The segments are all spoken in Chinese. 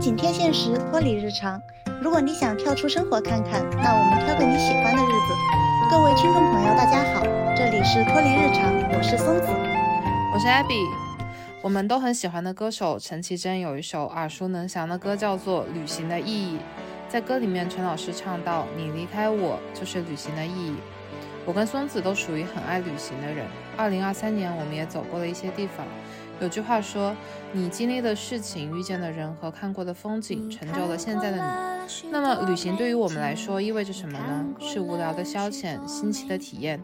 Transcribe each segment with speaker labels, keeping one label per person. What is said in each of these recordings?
Speaker 1: 紧贴现实，脱离日常。如果你想跳出生活看看，那我们挑个你喜欢的日子。各位听众朋友，大家好，这里是脱离日常，我是松子，
Speaker 2: 我是 Abby。我们都很喜欢的歌手陈绮贞有一首耳熟能详的歌，叫做《旅行的意义》。在歌里面，陈老师唱到：“你离开我，就是旅行的意义。”我跟松子都属于很爱旅行的人。二零二三年，我们也走过了一些地方。有句话说：“你经历的事情、遇见的人和看过的风景，成就了现在的你。”那么，旅行对于我们来说意味着什么呢？是无聊的消遣、新奇的体验，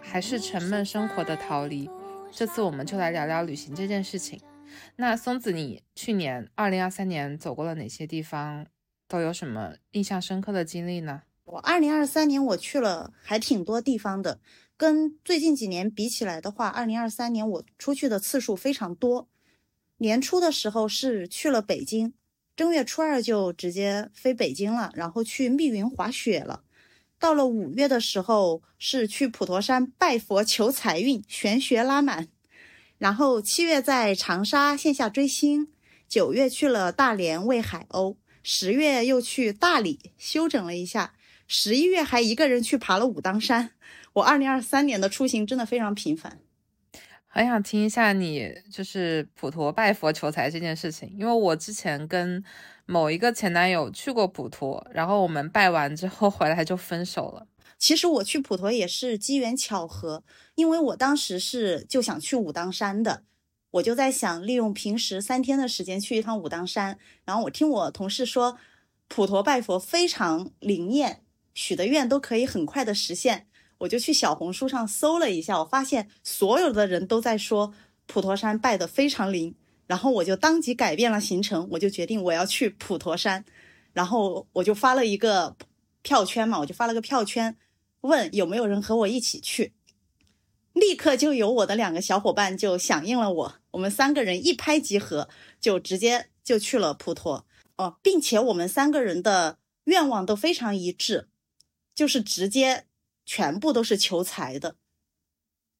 Speaker 2: 还是沉闷生活的逃离？这次我们就来聊聊旅行这件事情。那松子，你去年二零二三年走过了哪些地方？都有什么印象深刻的经历呢？
Speaker 1: 我二零二三年我去了还挺多地方的。跟最近几年比起来的话，二零二三年我出去的次数非常多。年初的时候是去了北京，正月初二就直接飞北京了，然后去密云滑雪了。到了五月的时候是去普陀山拜佛求财运，玄学拉满。然后七月在长沙线下追星，九月去了大连喂海鸥，十月又去大理休整了一下，十一月还一个人去爬了武当山。我二零二三年的出行真的非常频繁，
Speaker 2: 很想听一下你就是普陀拜佛求财这件事情，因为我之前跟某一个前男友去过普陀，然后我们拜完之后 回来就分手了。
Speaker 1: 其实我去普陀也是机缘巧合，因为我当时是就想去武当山的，我就在想利用平时三天的时间去一趟武当山，然后我听我同事说普陀拜佛非常灵验，许的愿都可以很快的实现。我就去小红书上搜了一下，我发现所有的人都在说普陀山拜的非常灵，然后我就当即改变了行程，我就决定我要去普陀山，然后我就发了一个票圈嘛，我就发了个票圈，问有没有人和我一起去，立刻就有我的两个小伙伴就响应了我，我们三个人一拍即合，就直接就去了普陀哦，并且我们三个人的愿望都非常一致，就是直接。全部都是求财的。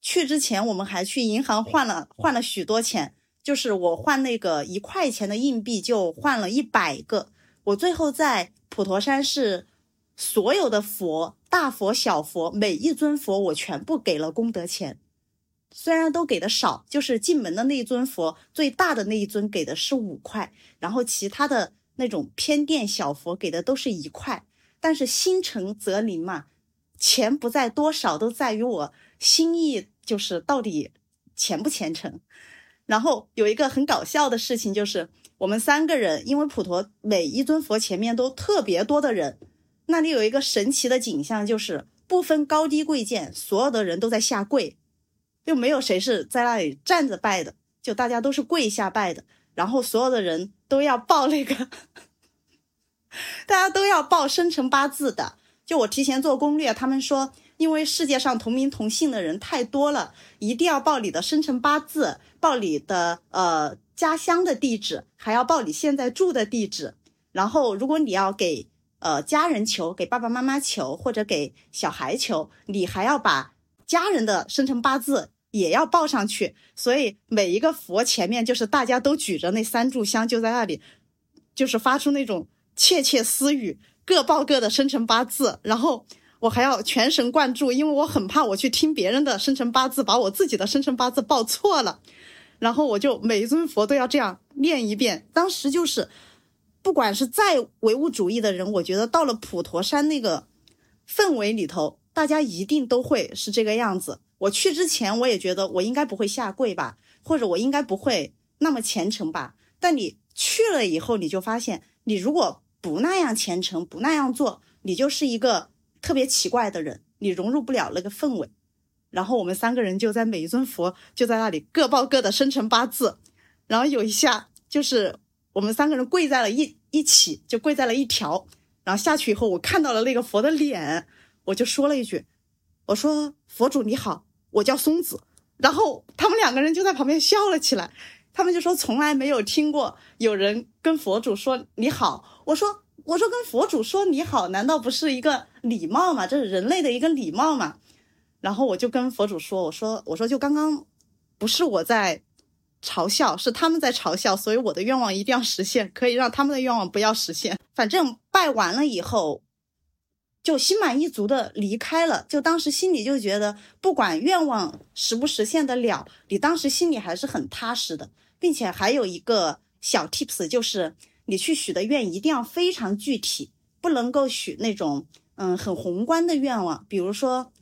Speaker 1: 去之前，我们还去银行换了换了许多钱，就是我换那个一块钱的硬币，就换了一百个。我最后在普陀山是所有的佛，大佛、小佛，每一尊佛我全部给了功德钱，虽然都给的少，就是进门的那一尊佛最大的那一尊给的是五块，然后其他的那种偏殿小佛给的都是一块，但是心诚则灵嘛。钱不在多少，都在于我心意，就是到底虔不虔诚。然后有一个很搞笑的事情，就是我们三个人，因为普陀每一尊佛前面都特别多的人，那里有一个神奇的景象，就是不分高低贵贱，所有的人都在下跪，就没有谁是在那里站着拜的，就大家都是跪下拜的。然后所有的人都要报那个，大家都要报生辰八字的。就我提前做攻略，他们说，因为世界上同名同姓的人太多了，一定要报你的生辰八字，报你的呃家乡的地址，还要报你现在住的地址。然后，如果你要给呃家人求，给爸爸妈妈求，或者给小孩求，你还要把家人的生辰八字也要报上去。所以每一个佛前面，就是大家都举着那三炷香，就在那里，就是发出那种窃窃私语。各报各的生辰八字，然后我还要全神贯注，因为我很怕我去听别人的生辰八字，把我自己的生辰八字报错了。然后我就每一尊佛都要这样念一遍。当时就是，不管是再唯物主义的人，我觉得到了普陀山那个氛围里头，大家一定都会是这个样子。我去之前，我也觉得我应该不会下跪吧，或者我应该不会那么虔诚吧。但你去了以后，你就发现，你如果不那样虔诚，不那样做，你就是一个特别奇怪的人，你融入不了那个氛围。然后我们三个人就在每一尊佛就在那里各报各的生辰八字，然后有一下就是我们三个人跪在了一一起，就跪在了一条。然后下去以后，我看到了那个佛的脸，我就说了一句：“我说佛主你好，我叫松子。”然后他们两个人就在旁边笑了起来。他们就说从来没有听过有人跟佛主说你好。我说我说跟佛祖说你好，难道不是一个礼貌吗？这是人类的一个礼貌嘛。然后我就跟佛祖说，我说我说就刚刚不是我在嘲笑，是他们在嘲笑，所以我的愿望一定要实现，可以让他们的愿望不要实现。反正拜完了以后，就心满意足的离开了。就当时心里就觉得，不管愿望实不实现得了，你当时心里还是很踏实的，并且还有一个小 tips，就是你去许的愿一定要非常具体，不能够许那种嗯很宏观的愿望，比如说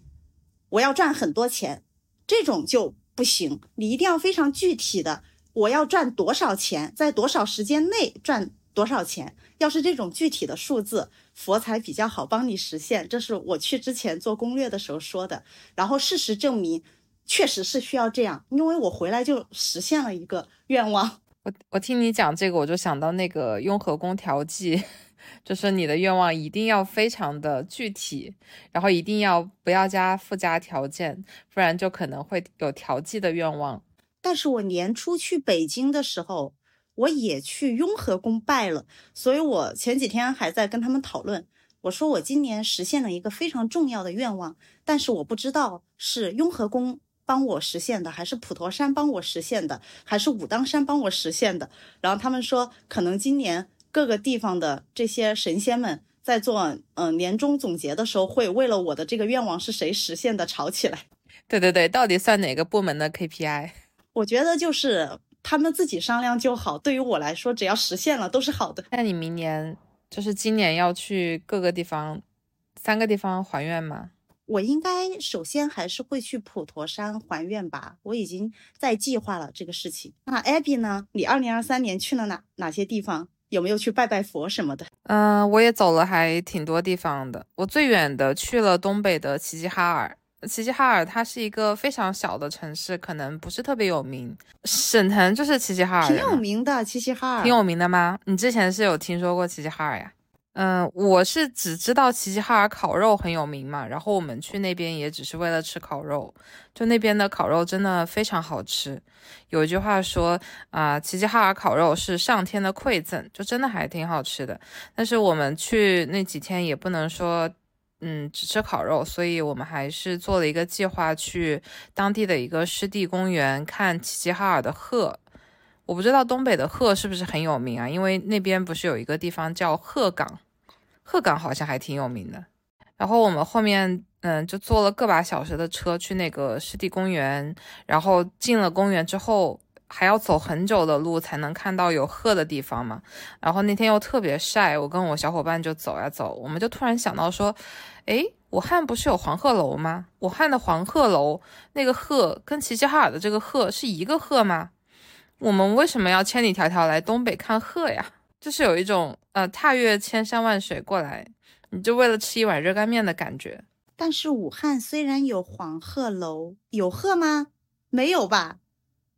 Speaker 1: 我要赚很多钱，这种就。不行，你一定要非常具体的，我要赚多少钱，在多少时间内赚多少钱。要是这种具体的数字，佛才比较好帮你实现。这是我去之前做攻略的时候说的。然后事实证明，确实是需要这样，因为我回来就实现了一个愿望。
Speaker 2: 我我听你讲这个，我就想到那个雍和宫调剂。就是你的愿望一定要非常的具体，然后一定要不要加附加条件，不然就可能会有调剂的愿望。
Speaker 1: 但是我年初去北京的时候，我也去雍和宫拜了，所以我前几天还在跟他们讨论，我说我今年实现了一个非常重要的愿望，但是我不知道是雍和宫帮我实现的，还是普陀山帮我实现的，还是武当山帮我实现的。然后他们说，可能今年。各个地方的这些神仙们在做嗯年终总结的时候，会为了我的这个愿望是谁实现的吵起来。
Speaker 2: 对对对，到底算哪个部门的 KPI？
Speaker 1: 我觉得就是他们自己商量就好。对于我来说，只要实现了都是好的。
Speaker 2: 那你明年就是今年要去各个地方，三个地方还愿吗？
Speaker 1: 我应该首先还是会去普陀山还愿吧。我已经在计划了这个事情。那 Abby 呢？你二零二三年去了哪哪些地方？有没有去拜拜佛什么的？
Speaker 2: 嗯，我也走了还挺多地方的。我最远的去了东北的齐齐哈尔。齐齐哈尔它是一个非常小的城市，可能不是特别有名。沈腾就是齐齐哈尔，
Speaker 1: 挺有名的。齐齐哈尔
Speaker 2: 挺有名的吗？你之前是有听说过齐齐哈尔呀？嗯，我是只知道齐齐哈尔烤肉很有名嘛，然后我们去那边也只是为了吃烤肉，就那边的烤肉真的非常好吃。有一句话说啊，齐齐哈尔烤肉是上天的馈赠，就真的还挺好吃的。但是我们去那几天也不能说，嗯，只吃烤肉，所以我们还是做了一个计划，去当地的一个湿地公园看齐齐哈尔的鹤。我不知道东北的鹤是不是很有名啊？因为那边不是有一个地方叫鹤岗。鹤岗好像还挺有名的，然后我们后面嗯就坐了个把小时的车去那个湿地公园，然后进了公园之后还要走很久的路才能看到有鹤的地方嘛。然后那天又特别晒，我跟我小伙伴就走呀走，我们就突然想到说，诶，武汉不是有黄鹤楼吗？武汉的黄鹤楼那个鹤跟齐齐哈尔的这个鹤是一个鹤吗？我们为什么要千里迢迢来东北看鹤呀？就是有一种呃踏越千山万水过来，你就为了吃一碗热干面的感觉。
Speaker 1: 但是武汉虽然有黄鹤楼，有鹤吗？没有吧？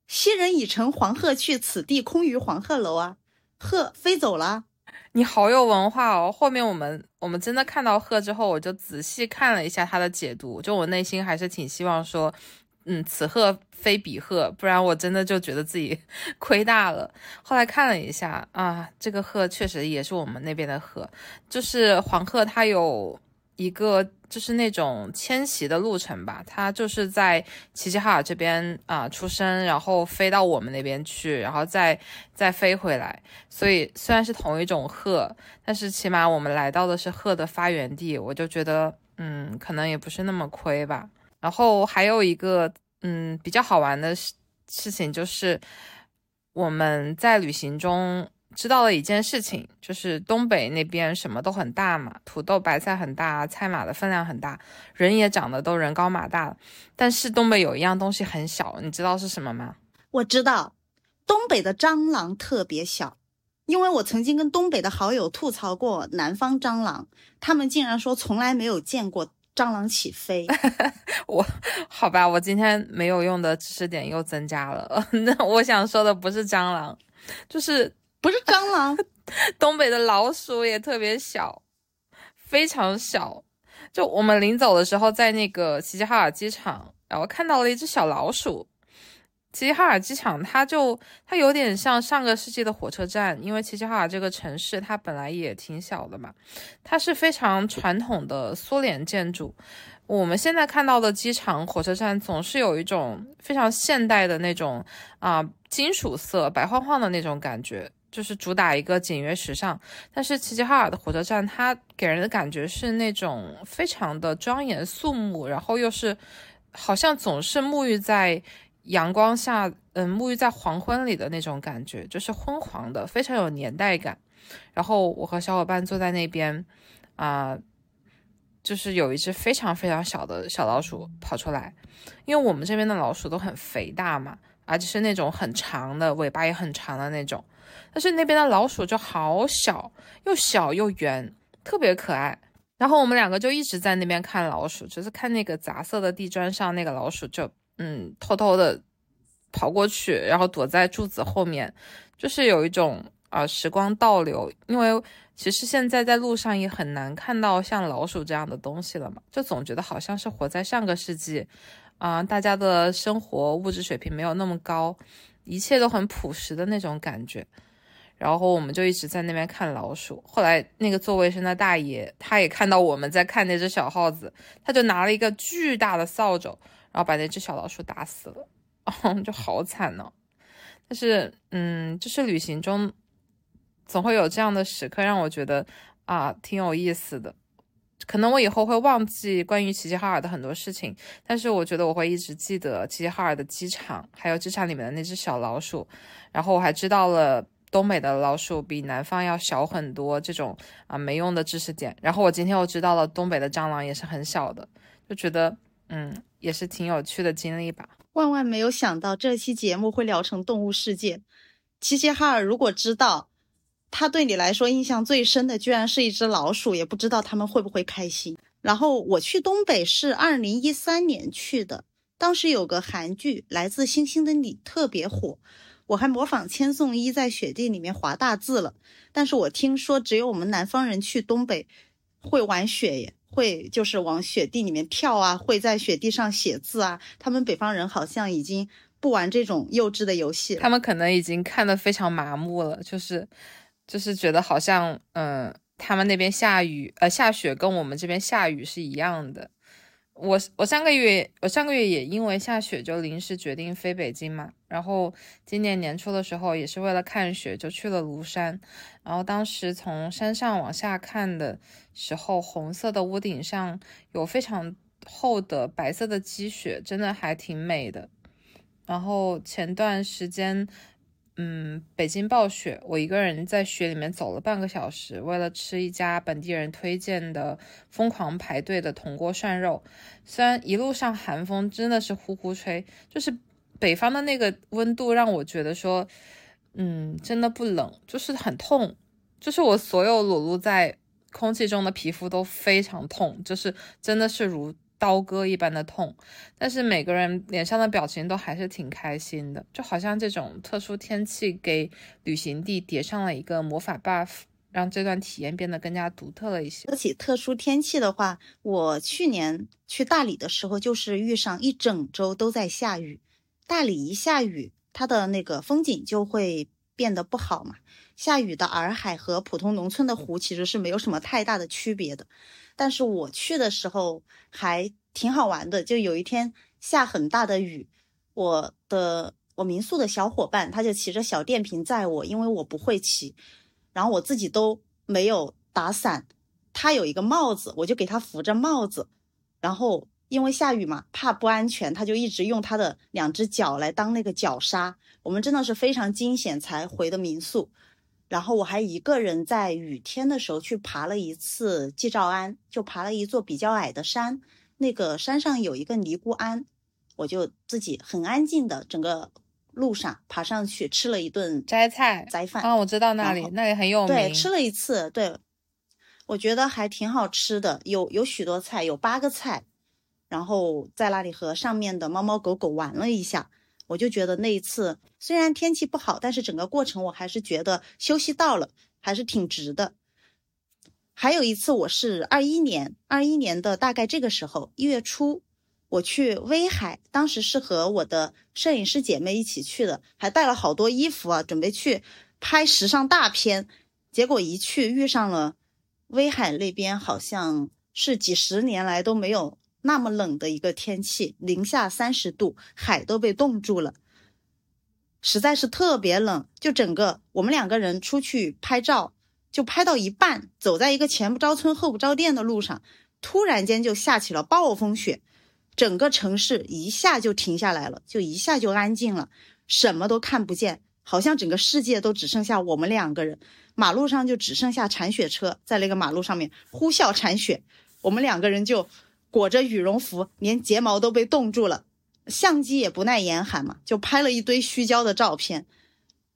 Speaker 1: 昔人已乘黄鹤去，此地空余黄鹤楼啊！鹤飞走了。
Speaker 2: 你好有文化哦。后面我们我们真的看到鹤之后，我就仔细看了一下它的解读，就我内心还是挺希望说。嗯，此鹤非彼鹤，不然我真的就觉得自己 亏大了。后来看了一下啊，这个鹤确实也是我们那边的鹤，就是黄鹤，它有一个就是那种迁徙的路程吧，它就是在齐齐哈尔这边啊出生，然后飞到我们那边去，然后再再飞回来。所以虽然是同一种鹤，但是起码我们来到的是鹤的发源地，我就觉得嗯，可能也不是那么亏吧。然后还有一个嗯比较好玩的事事情，就是我们在旅行中知道了一件事情，就是东北那边什么都很大嘛，土豆白菜很大，菜码的分量很大，人也长得都人高马大。但是东北有一样东西很小，你知道是什么吗？
Speaker 1: 我知道，东北的蟑螂特别小，因为我曾经跟东北的好友吐槽过南方蟑螂，他们竟然说从来没有见过。蟑螂起飞，
Speaker 2: 我好吧，我今天没有用的知识点又增加了。那我想说的不是蟑螂，就是
Speaker 1: 不是蟑螂，
Speaker 2: 东北的老鼠也特别小，非常小。就我们临走的时候，在那个齐齐哈尔机场，然后看到了一只小老鼠。齐齐哈尔机场，它就它有点像上个世纪的火车站，因为齐齐哈尔这个城市它本来也挺小的嘛，它是非常传统的苏联建筑，我们现在看到的机场、火车站总是有一种非常现代的那种啊金属色、白晃晃的那种感觉，就是主打一个简约时尚。但是齐齐哈尔的火车站，它给人的感觉是那种非常的庄严肃穆，然后又是好像总是沐浴在阳光下，嗯，沐浴在黄昏里的那种感觉，就是昏黄的，非常有年代感。然后我和小伙伴坐在那边，啊。就是有一只非常非常小的小老鼠跑出来，因为我们这边的老鼠都很肥大嘛，而且是那种很长的尾巴也很长的那种，但是那边的老鼠就好小，又小又圆，特别可爱。然后我们两个就一直在那边看老鼠，就是看那个杂色的地砖上那个老鼠，就嗯偷偷的跑过去，然后躲在柱子后面，就是有一种啊时光倒流，因为。其实现在在路上也很难看到像老鼠这样的东西了嘛，就总觉得好像是活在上个世纪，啊，大家的生活物质水平没有那么高，一切都很朴实的那种感觉。然后我们就一直在那边看老鼠。后来那个做卫生的大爷他也看到我们在看那只小耗子，他就拿了一个巨大的扫帚，然后把那只小老鼠打死了，就好惨呢。但是，嗯，就是旅行中。总会有这样的时刻，让我觉得啊，挺有意思的。可能我以后会忘记关于齐齐哈尔的很多事情，但是我觉得我会一直记得齐齐哈尔的机场，还有机场里面的那只小老鼠。然后我还知道了东北的老鼠比南方要小很多，这种啊没用的知识点。然后我今天又知道了东北的蟑螂也是很小的，就觉得嗯，也是挺有趣的经历吧。
Speaker 1: 万万没有想到这期节目会聊成动物世界。齐齐哈尔如果知道。他对你来说印象最深的，居然是一只老鼠，也不知道他们会不会开心。然后我去东北是二零一三年去的，当时有个韩剧《来自星星的你》特别火，我还模仿千颂伊在雪地里面划大字了。但是我听说只有我们南方人去东北会玩雪耶，会就是往雪地里面跳啊，会在雪地上写字啊。他们北方人好像已经不玩这种幼稚的游戏，
Speaker 2: 他们可能已经看得非常麻木了，就是。就是觉得好像，嗯，他们那边下雨，呃，下雪跟我们这边下雨是一样的。我我上个月，我上个月也因为下雪就临时决定飞北京嘛。然后今年年初的时候，也是为了看雪，就去了庐山。然后当时从山上往下看的时候，红色的屋顶上有非常厚的白色的积雪，真的还挺美的。然后前段时间。嗯，北京暴雪，我一个人在雪里面走了半个小时，为了吃一家本地人推荐的疯狂排队的铜锅涮肉。虽然一路上寒风真的是呼呼吹，就是北方的那个温度让我觉得说，嗯，真的不冷，就是很痛，就是我所有裸露在空气中的皮肤都非常痛，就是真的是如。刀割一般的痛，但是每个人脸上的表情都还是挺开心的，就好像这种特殊天气给旅行地叠上了一个魔法 buff，让这段体验变得更加独特了一些。
Speaker 1: 说起特殊天气的话，我去年去大理的时候，就是遇上一整周都在下雨。大理一下雨，它的那个风景就会变得不好嘛。下雨的洱海和普通农村的湖其实是没有什么太大的区别的。但是我去的时候还挺好玩的，就有一天下很大的雨，我的我民宿的小伙伴他就骑着小电瓶载我，因为我不会骑，然后我自己都没有打伞，他有一个帽子，我就给他扶着帽子，然后因为下雨嘛，怕不安全，他就一直用他的两只脚来当那个脚刹，我们真的是非常惊险才回的民宿。然后我还一个人在雨天的时候去爬了一次季照庵，就爬了一座比较矮的山。那个山上有一个尼姑庵，我就自己很安静的整个路上爬上去吃了一顿
Speaker 2: 斋菜
Speaker 1: 斋饭
Speaker 2: 啊，我知道那里，那里很有名。
Speaker 1: 对，吃了一次，对，我觉得还挺好吃的，有有许多菜，有八个菜，然后在那里和上面的猫猫狗狗玩了一下。我就觉得那一次虽然天气不好，但是整个过程我还是觉得休息到了，还是挺值的。还有一次，我是二一年，二一年的大概这个时候一月初，我去威海，当时是和我的摄影师姐妹一起去的，还带了好多衣服啊，准备去拍时尚大片。结果一去遇上了威海那边，好像是几十年来都没有那么冷的一个天气，零下三十度，海都被冻住了，实在是特别冷。就整个我们两个人出去拍照，就拍到一半，走在一个前不着村后不着店的路上，突然间就下起了暴风雪，整个城市一下就停下来了，就一下就安静了，什么都看不见，好像整个世界都只剩下我们两个人。马路上就只剩下铲雪车在那个马路上面呼啸铲雪，我们两个人就裹着羽绒服，连睫毛都被冻住了，相机也不耐严寒嘛，就拍了一堆虚焦的照片。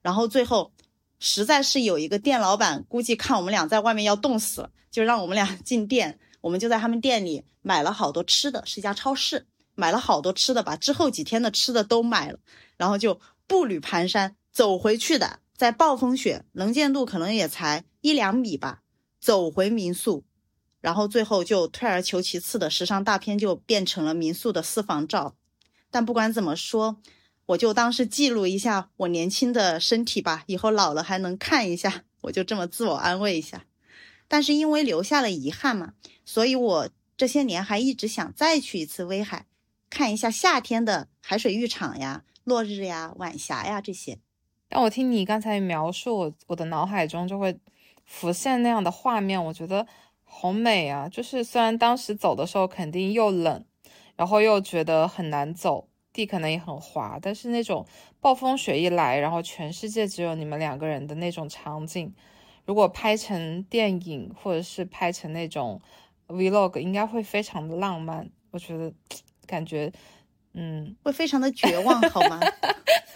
Speaker 1: 然后最后，实在是有一个店老板估计看我们俩在外面要冻死了，就让我们俩进店。我们就在他们店里买了好多吃的，是一家超市，买了好多吃的，把之后几天的吃的都买了，然后就步履蹒跚走回去的。在暴风雪，能见度可能也才一两米吧。走回民宿，然后最后就退而求其次的时尚大片就变成了民宿的私房照。但不管怎么说，我就当是记录一下我年轻的身体吧，以后老了还能看一下。我就这么自我安慰一下。但是因为留下了遗憾嘛，所以我这些年还一直想再去一次威海，看一下夏天的海水浴场呀、落日呀、晚霞呀这些。
Speaker 2: 但我听你刚才描述，我我的脑海中就会浮现那样的画面，我觉得好美啊！就是虽然当时走的时候肯定又冷，然后又觉得很难走，地可能也很滑，但是那种暴风雪一来，然后全世界只有你们两个人的那种场景，如果拍成电影或者是拍成那种 vlog，应该会非常的浪漫。我觉得感觉，嗯，
Speaker 1: 会非常的绝望，好吗？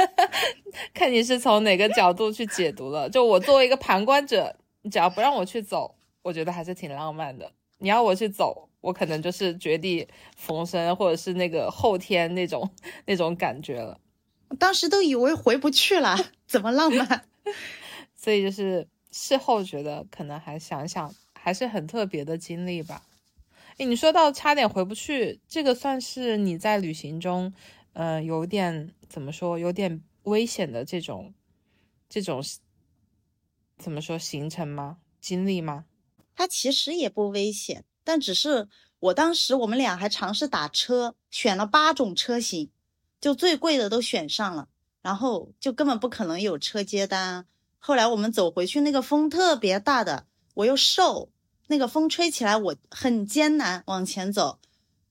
Speaker 2: 看你是从哪个角度去解读了。就我作为一个旁观者，你只要不让我去走，我觉得还是挺浪漫的。你要我去走，我可能就是绝地逢生，或者是那个后天那种那种感觉了。
Speaker 1: 当时都以为回不去了，怎么浪漫？
Speaker 2: 所以就是事后觉得，可能还想想，还是很特别的经历吧。诶，你说到差点回不去，这个算是你在旅行中，嗯，有点怎么说，有点。危险的这种，这种怎么说行程吗？经历吗？
Speaker 1: 它其实也不危险，但只是我当时我们俩还尝试打车，选了八种车型，就最贵的都选上了，然后就根本不可能有车接单。后来我们走回去，那个风特别大的，我又瘦，那个风吹起来我很艰难往前走，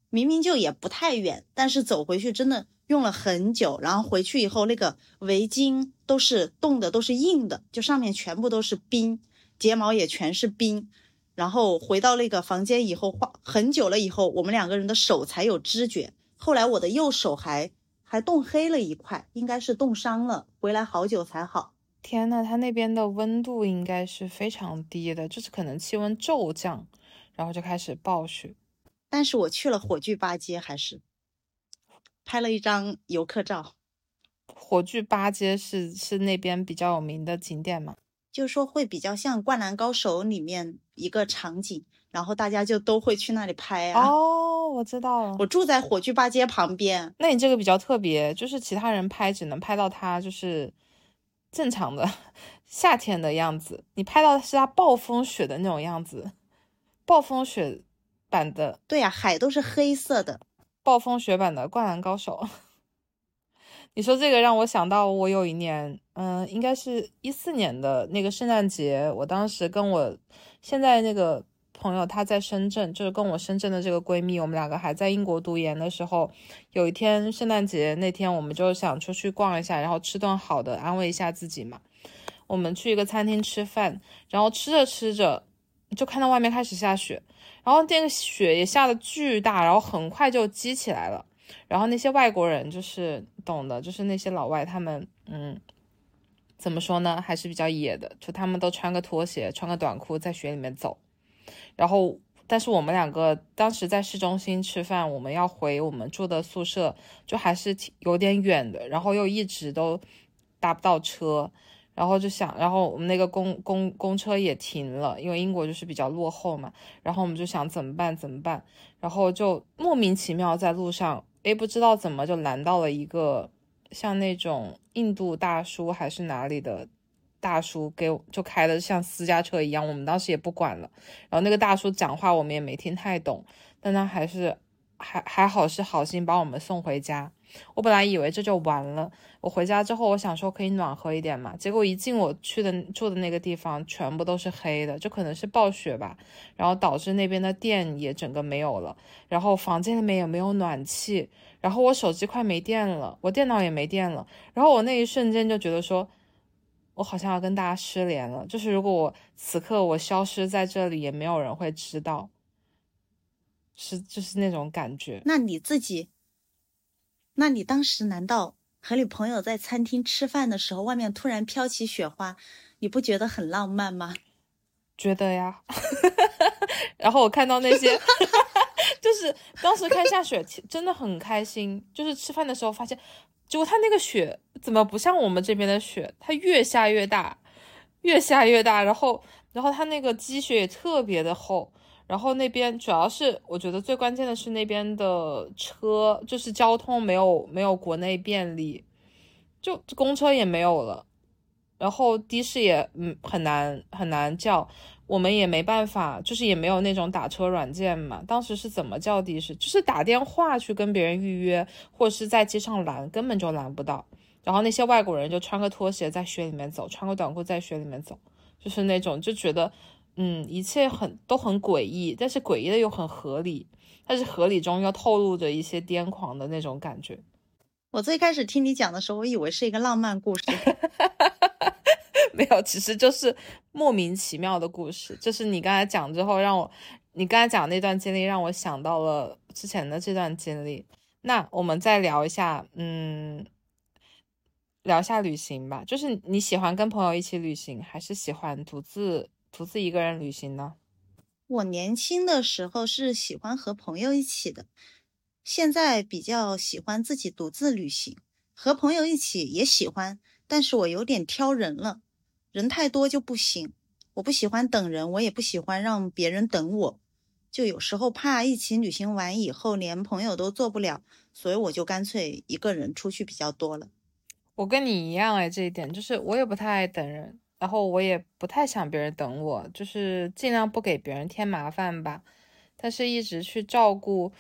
Speaker 1: 明明就也不太远，但是走回去真的。用了很久，然后回去以后，那个围巾都是冻的，都是硬的，就上面全部都是冰，睫毛也全是冰。然后回到那个房间以后，画很久了以后，我们两个人的手才有知觉。后来我的右手还还冻黑了一块，应该是冻伤了，回来好久才好。
Speaker 2: 天呐，他那边的温度应该是非常低的，就是可能气温骤降，然后就开始暴雪。
Speaker 1: 但是我去了火炬八街，还是。拍了一张游客照，
Speaker 2: 火炬八街是是那边比较有名的景点吗？
Speaker 1: 就是说会比较像《灌篮高手》里面一个场景，然后大家就都会去那里拍
Speaker 2: 啊。哦，我知道了，
Speaker 1: 我住在火炬八街旁边。
Speaker 2: 那你这个比较特别，就是其他人拍只能拍到他就是正常的 夏天的样子，你拍到的是他暴风雪的那种样子，暴风雪版的。
Speaker 1: 对呀，海都是黑色的。
Speaker 2: 暴风雪版的《灌篮高手》，你说这个让我想到，我有一年，嗯，应该是一四年的那个圣诞节，我当时跟我现在那个朋友，她在深圳，就是跟我深圳的这个闺蜜，我们两个还在英国读研的时候，有一天圣诞节那天，我们就想出去逛一下，然后吃顿好的，安慰一下自己嘛。我们去一个餐厅吃饭，然后吃着吃着，就看到外面开始下雪。然后那个雪也下的巨大，然后很快就积起来了。然后那些外国人就是懂的，就是那些老外，他们嗯，怎么说呢，还是比较野的，就他们都穿个拖鞋，穿个短裤在雪里面走。然后，但是我们两个当时在市中心吃饭，我们要回我们住的宿舍，就还是挺有点远的，然后又一直都搭不到车。然后就想，然后我们那个公公公车也停了，因为英国就是比较落后嘛。然后我们就想怎么办？怎么办？然后就莫名其妙在路上，诶，不知道怎么就拦到了一个像那种印度大叔还是哪里的大叔，给就开的像私家车一样。我们当时也不管了。然后那个大叔讲话我们也没听太懂，但他还是还还好是好心把我们送回家。我本来以为这就完了。我回家之后，我想说可以暖和一点嘛，结果一进我去的住的那个地方，全部都是黑的，就可能是暴雪吧，然后导致那边的电也整个没有了，然后房间里面也没有暖气，然后我手机快没电了，我电脑也没电了，然后我那一瞬间就觉得说，我好像要跟大家失联了，就是如果我此刻我消失在这里，也没有人会知道，是就是那种感觉。
Speaker 1: 那你自己？那你当时难道和你朋友在餐厅吃饭的时候，外面突然飘起雪花，你不觉得很浪漫吗？
Speaker 2: 觉得呀。然后我看到那些，就是当时看下雪，真的很开心。就是吃饭的时候发现，结果他那个雪怎么不像我们这边的雪？它越下越大，越下越大。然后，然后它那个积雪也特别的厚。然后那边主要是，我觉得最关键的是那边的车，就是交通没有没有国内便利，就公车也没有了，然后的士也嗯很难很难叫，我们也没办法，就是也没有那种打车软件嘛。当时是怎么叫的士？就是打电话去跟别人预约，或者是在街上拦，根本就拦不到。然后那些外国人就穿个拖鞋在雪里面走，穿个短裤在雪里面走，就是那种就觉得。嗯，一切很都很诡异，但是诡异的又很合理，但是合理中又透露着一些癫狂的那种感觉。
Speaker 1: 我最开始听你讲的时候，我以为是一个浪漫故事，
Speaker 2: 没有，其实就是莫名其妙的故事。就是你刚才讲之后，让我你刚才讲那段经历，让我想到了之前的这段经历。那我们再聊一下，嗯，聊一下旅行吧。就是你喜欢跟朋友一起旅行，还是喜欢独自？独自一个人旅行呢？
Speaker 1: 我年轻的时候是喜欢和朋友一起的，现在比较喜欢自己独自旅行。和朋友一起也喜欢，但是我有点挑人了，人太多就不行。我不喜欢等人，我也不喜欢让别人等我，就有时候怕一起旅行完以后连朋友都做不了，所以我就干脆一个人出去比较多了。
Speaker 2: 我跟你一样哎，这一点就是我也不太爱等人。然后我也不太想别人等我，就是尽量不给别人添麻烦吧。但是一直去照顾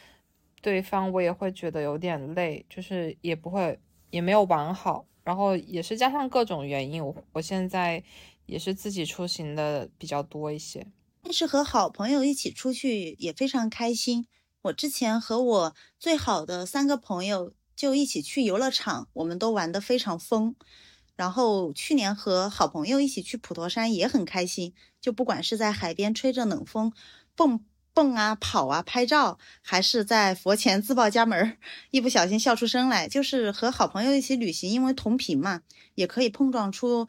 Speaker 2: 对方，我也会觉得有点累，就是也不会也没有玩好。然后也是加上各种原因，我我现在也是自己出行的比较多一些。
Speaker 1: 但是和好朋友一起出去也非常开心。我之前和我最好的三个朋友就一起去游乐场，我们都玩得非常疯。然后去年和好朋友一起去普陀山也很开心，就不管是在海边吹着冷风，蹦蹦啊跑啊拍照，还是在佛前自报家门，一不小心笑出声来，就是和好朋友一起旅行，因为同频嘛，也可以碰撞出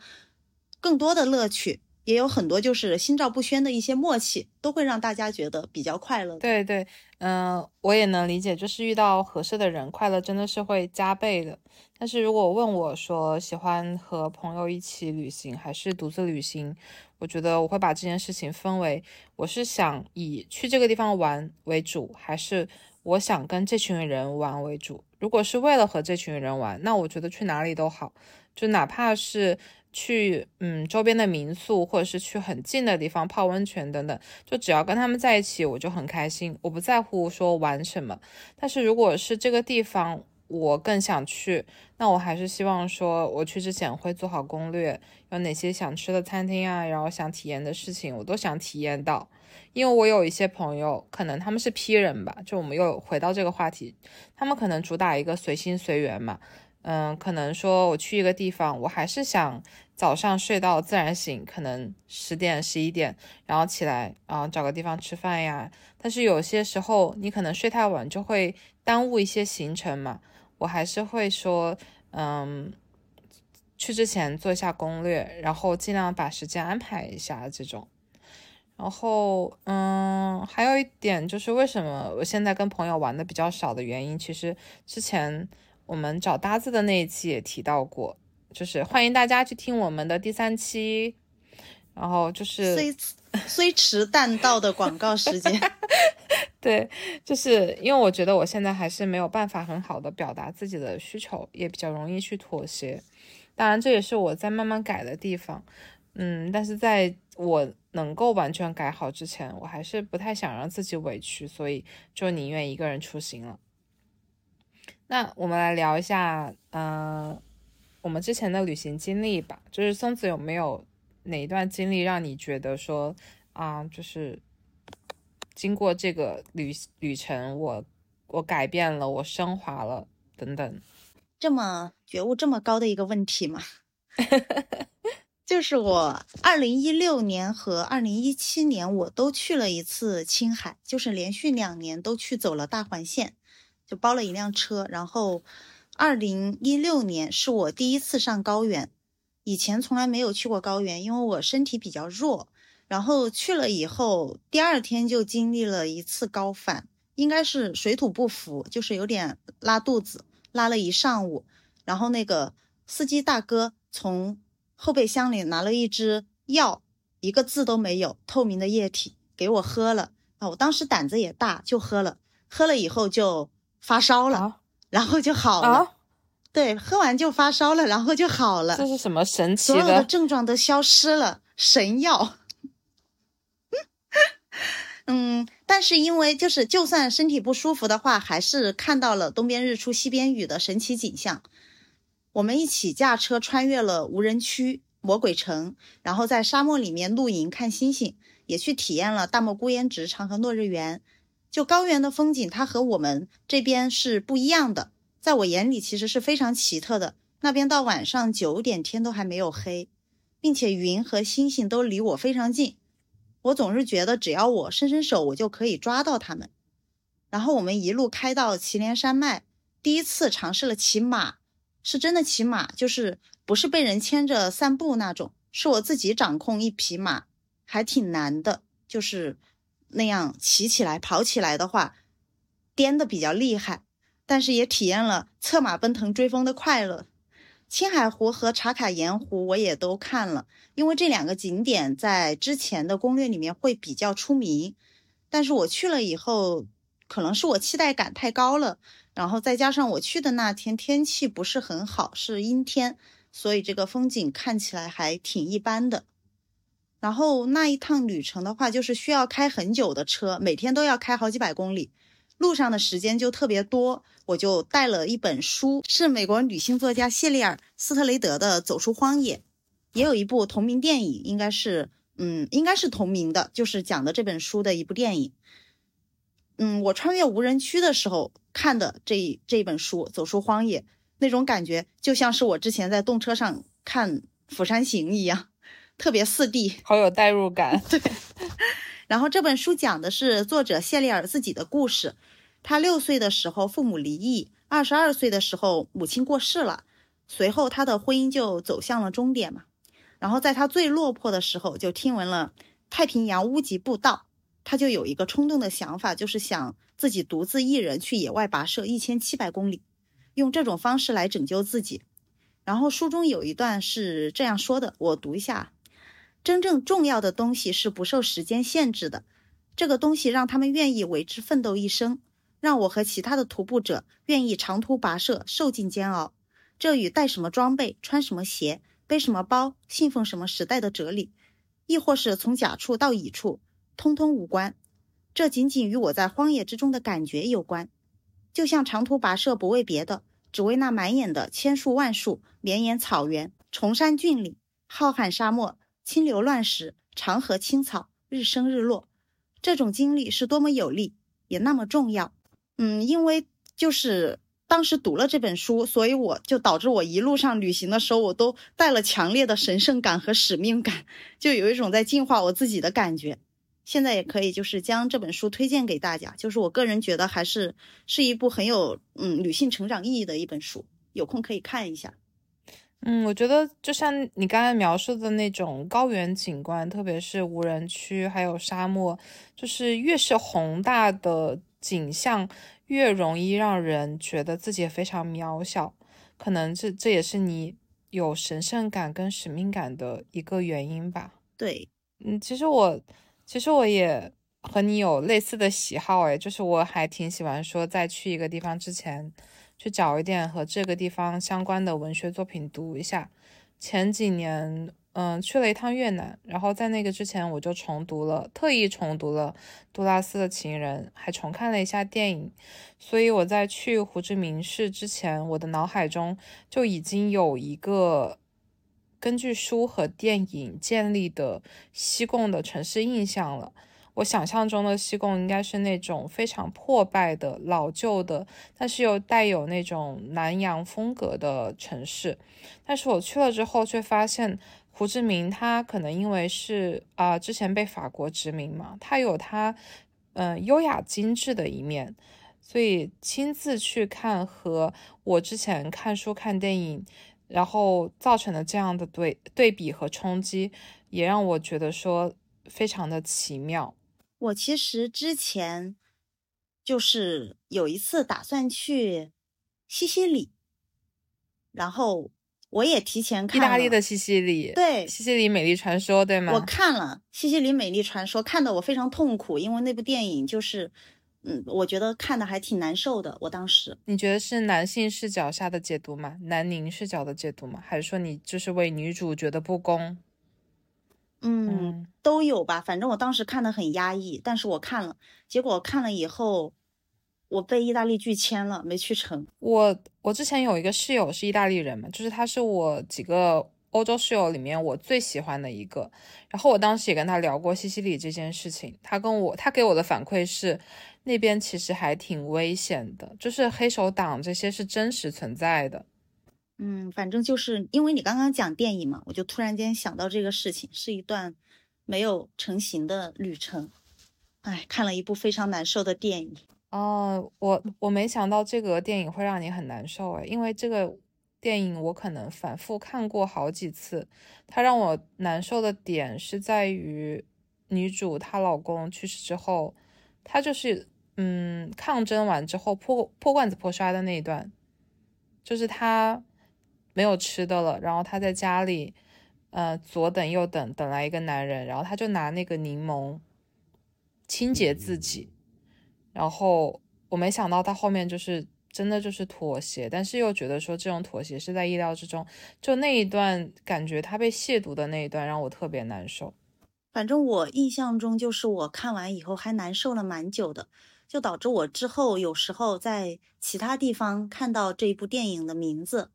Speaker 1: 更多的乐趣。也有很多就是心照不宣的一些默契，都会让大家觉得比较快乐。
Speaker 2: 对对，嗯，我也能理解，就是遇到合适的人，快乐真的是会加倍的。但是如果问我说喜欢和朋友一起旅行还是独自旅行，我觉得我会把这件事情分为，我是想以去这个地方玩为主，还是我想跟这群人玩为主。如果是为了和这群人玩，那我觉得去哪里都好，就哪怕是。去嗯周边的民宿，或者是去很近的地方泡温泉等等，就只要跟他们在一起，我就很开心。我不在乎说玩什么，但是如果是这个地方我更想去，那我还是希望说我去之前会做好攻略，有哪些想吃的餐厅啊，然后想体验的事情，我都想体验到。因为我有一些朋友，可能他们是 P 人吧，就我们又回到这个话题，他们可能主打一个随心随缘嘛。嗯，可能说我去一个地方，我还是想早上睡到自然醒，可能十点十一点，然后起来，然后找个地方吃饭呀。但是有些时候你可能睡太晚，就会耽误一些行程嘛。我还是会说，嗯，去之前做一下攻略，然后尽量把时间安排一下这种。然后，嗯，还有一点就是为什么我现在跟朋友玩的比较少的原因，其实之前。我们找搭子的那一期也提到过，就是欢迎大家去听我们的第三期。然后就是
Speaker 1: 虽虽迟但到的广告时间，
Speaker 2: 对，就是因为我觉得我现在还是没有办法很好的表达自己的需求，也比较容易去妥协。当然，这也是我在慢慢改的地方。嗯，但是在我能够完全改好之前，我还是不太想让自己委屈，所以就宁愿一个人出行了。那我们来聊一下，嗯，我们之前的旅行经历吧。就是松子有没有哪一段经历让你觉得说，啊，就是经过这个旅旅程，我我改变了，我升华了，等等。
Speaker 1: 这么觉悟这么高的一个问题吗？就是我二零一六年和二零一七年我都去了一次青海，就是连续两年都去走了大环线，就包了一辆车。然后二零一六年是我第一次上高原，以前从来没有去过高原，因为我身体比较弱。然后去了以后，第二天就经历了一次高反，应该是水土不服，就是有点拉肚子，拉了一上午。然后那个司机大哥从后备箱里拿了一支药，一个字都没有，透明的液体给我喝了啊！我当时胆子也大，就喝了。喝了以后就发烧了，然后就好了。对，喝完就发烧了，然后就好了。
Speaker 2: 这是什么神奇的？
Speaker 1: 所有的症状都消失了，神药。嗯，但是因为就是就算身体不舒服的话，还是看到了东边日出西边雨的神奇景象。我们一起驾车穿越了无人区魔鬼城，然后在沙漠里面露营看星星，也去体验了大漠孤烟直、长河落日圆。就高原的风景，它和我们这边是不一样的，在我眼里其实是非常奇特的。那边到晚上九点天都还没有黑，并且云和星星都离我非常近，我总是觉得只要我伸伸手，我就可以抓到它们。然后我们一路开到祁连山脉，第一次尝试了骑马。是真的骑马，就是不是被人牵着散步那种，是我自己掌控一匹马，还挺难的。就是那样骑起来、跑起来的话，颠的比较厉害，但是也体验了策马奔腾、追风的快乐。青海湖和茶卡盐湖我也都看了，因为这两个景点在之前的攻略里面会比较出名，但是我去了以后，可能是我期待感太高了。然后再加上我去的那天天气不是很好，是阴天，所以这个风景看起来还挺一般的。然后那一趟旅程的话，就是需要开很久的车，每天都要开好几百公里，路上的时间就特别多。我就带了一本书，是美国女性作家谢丽尔·斯特雷德的《走出荒野》，也有一部同名电影，应该是，嗯，应该是同名的，就是讲的这本书的一部电影。嗯，我穿越无人区的时候看的这这本书《走出荒野》，那种感觉就像是我之前在动车上看《釜山行》一样，特别四 D，
Speaker 2: 好有代入感。
Speaker 1: 对。然后这本书讲的是作者谢丽尔自己的故事。他六岁的时候父母离异，二十二岁的时候母亲过世了，随后他的婚姻就走向了终点嘛。然后在他最落魄的时候，就听闻了太平洋屋脊步道。他就有一个冲动的想法，就是想自己独自一人去野外跋涉一千七百公里，用这种方式来拯救自己。然后书中有一段是这样说的，我读一下：真正重要的东西是不受时间限制的，这个东西让他们愿意为之奋斗一生，让我和其他的徒步者愿意长途跋涉，受尽煎熬。这与带什么装备、穿什么鞋、背什么包、信奉什么时代的哲理，亦或是从甲处到乙处。通通无关，这仅仅与我在荒野之中的感觉有关。就像长途跋涉，不为别的，只为那满眼的千树万树、绵延草原、崇山峻岭、浩瀚沙漠、清流乱石、长河青草、日升日落。这种经历是多么有力，也那么重要。嗯，因为就是当时读了这本书，所以我就导致我一路上旅行的时候，我都带了强烈的神圣感和使命感，就有一种在净化我自己的感觉。现在也可以，就是将这本书推荐给大家。就是我个人觉得，还是是一部很有嗯女性成长意义的一本书，有空可以看一下。
Speaker 2: 嗯，我觉得就像你刚才描述的那种高原景观，特别是无人区还有沙漠，就是越是宏大的景象，越容易让人觉得自己非常渺小。可能这这也是你有神圣感跟使命感的一个原因吧。
Speaker 1: 对，
Speaker 2: 嗯，其实我。其实我也和你有类似的喜好，诶，就是我还挺喜欢说，在去一个地方之前，去找一点和这个地方相关的文学作品读一下。前几年，嗯，去了一趟越南，然后在那个之前我就重读了，特意重读了杜拉斯的情人，还重看了一下电影。所以我在去胡志明市之前，我的脑海中就已经有一个根据书和电影建立的西贡的城市印象了。我想象中的西贡应该是那种非常破败的、老旧的，但是又带有那种南洋风格的城市。但是我去了之后，却发现。胡志明，他可能因为是啊，之前被法国殖民嘛，他有他嗯优雅精致的一面，所以亲自去看和我之前看书看电影，然后造成的这样的对对比和冲击，也让我觉得说非常的奇妙。
Speaker 1: 我其实之前就是有一次打算去西西里，然后。我也提前看
Speaker 2: 意大利的西西里，
Speaker 1: 对，
Speaker 2: 西西里美丽传说，对吗？
Speaker 1: 我看了西西里美丽传说，看得我非常痛苦，因为那部电影就是，嗯，我觉得看的还挺难受的。我当时，
Speaker 2: 你觉得是男性视角下的解读吗？男凝视角的解读吗？还是说你就是为女主觉得不公？
Speaker 1: 嗯，都有吧。反正我当时看的很压抑，但是我看了，结果看了以后。我被意大利拒签了，没去成。
Speaker 2: 我我之前有一个室友是意大利人嘛，就是他是我几个欧洲室友里面我最喜欢的一个。然后我当时也跟他聊过西西里这件事情，他跟我他给我的反馈是，那边其实还挺危险的，就是黑手党这些是真实存在的。
Speaker 1: 嗯，反正就是因为你刚刚讲电影嘛，我就突然间想到这个事情，是一段没有成型的旅程。哎，看了一部非常难受的电影。
Speaker 2: 哦，我我没想到这个电影会让你很难受哎，因为这个电影我可能反复看过好几次，它让我难受的点是在于女主她老公去世之后，她就是嗯抗争完之后破破罐子破摔的那一段，就是她没有吃的了，然后她在家里呃左等右等等来一个男人，然后她就拿那个柠檬清洁自己。然后我没想到他后面就是真的就是妥协，但是又觉得说这种妥协是在意料之中。就那一段感觉他被亵渎的那一段让我特别难受。
Speaker 1: 反正我印象中就是我看完以后还难受了蛮久的，就导致我之后有时候在其他地方看到这一部电影的名字，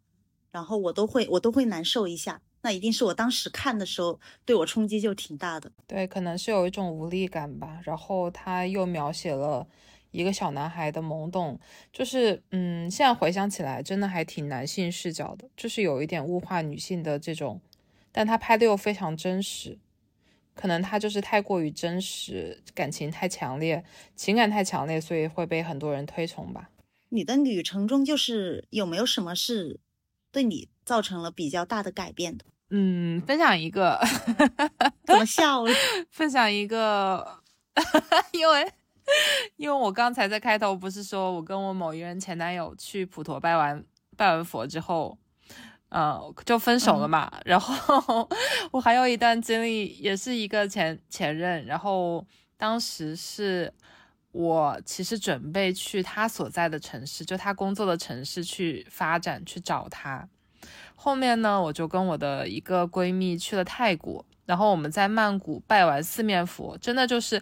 Speaker 1: 然后我都会我都会难受一下。那一定是我当时看的时候对我冲击就挺大的。
Speaker 2: 对，可能是有一种无力感吧。然后他又描写了。一个小男孩的懵懂，就是嗯，现在回想起来，真的还挺男性视角的，就是有一点物化女性的这种，但他拍的又非常真实，可能他就是太过于真实，感情太强烈，情感太强烈，所以会被很多人推崇吧。
Speaker 1: 你的旅程中，就是有没有什么是对你造成了比较大的改变的？
Speaker 2: 嗯，分享一个，
Speaker 1: 怎么笑了？
Speaker 2: 分享一个，因为。因为我刚才在开头不是说我跟我某一任前男友去普陀拜完拜完佛之后，嗯，就分手了嘛。然后我还有一段经历，也是一个前前任。然后当时是我其实准备去他所在的城市，就他工作的城市去发展去找他。后面呢，我就跟我的一个闺蜜去了泰国，然后我们在曼谷拜完四面佛，真的就是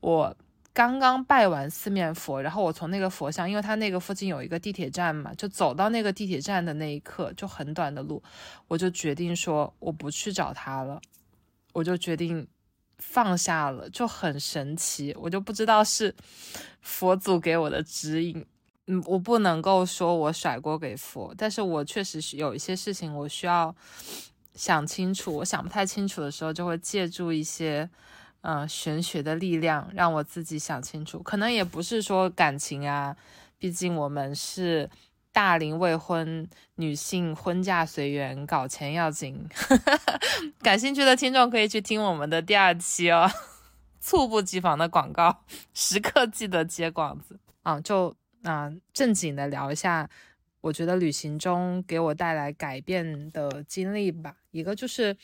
Speaker 2: 我。刚刚拜完四面佛，然后我从那个佛像，因为他那个附近有一个地铁站嘛，就走到那个地铁站的那一刻，就很短的路，我就决定说我不去找他了，我就决定放下了，就很神奇，我就不知道是佛祖给我的指引，嗯，我不能够说我甩锅给佛，但是我确实是有一些事情我需要想清楚，我想不太清楚的时候，就会借助一些。嗯，玄学的力量让我自己想清楚，可能也不是说感情啊，毕竟我们是大龄未婚女性，婚嫁随缘，搞钱要紧。感兴趣的听众可以去听我们的第二期哦，猝不及防的广告，时刻记得接广子啊！就啊，正经的聊一下，我觉得旅行中给我带来改变的经历吧，一个就是。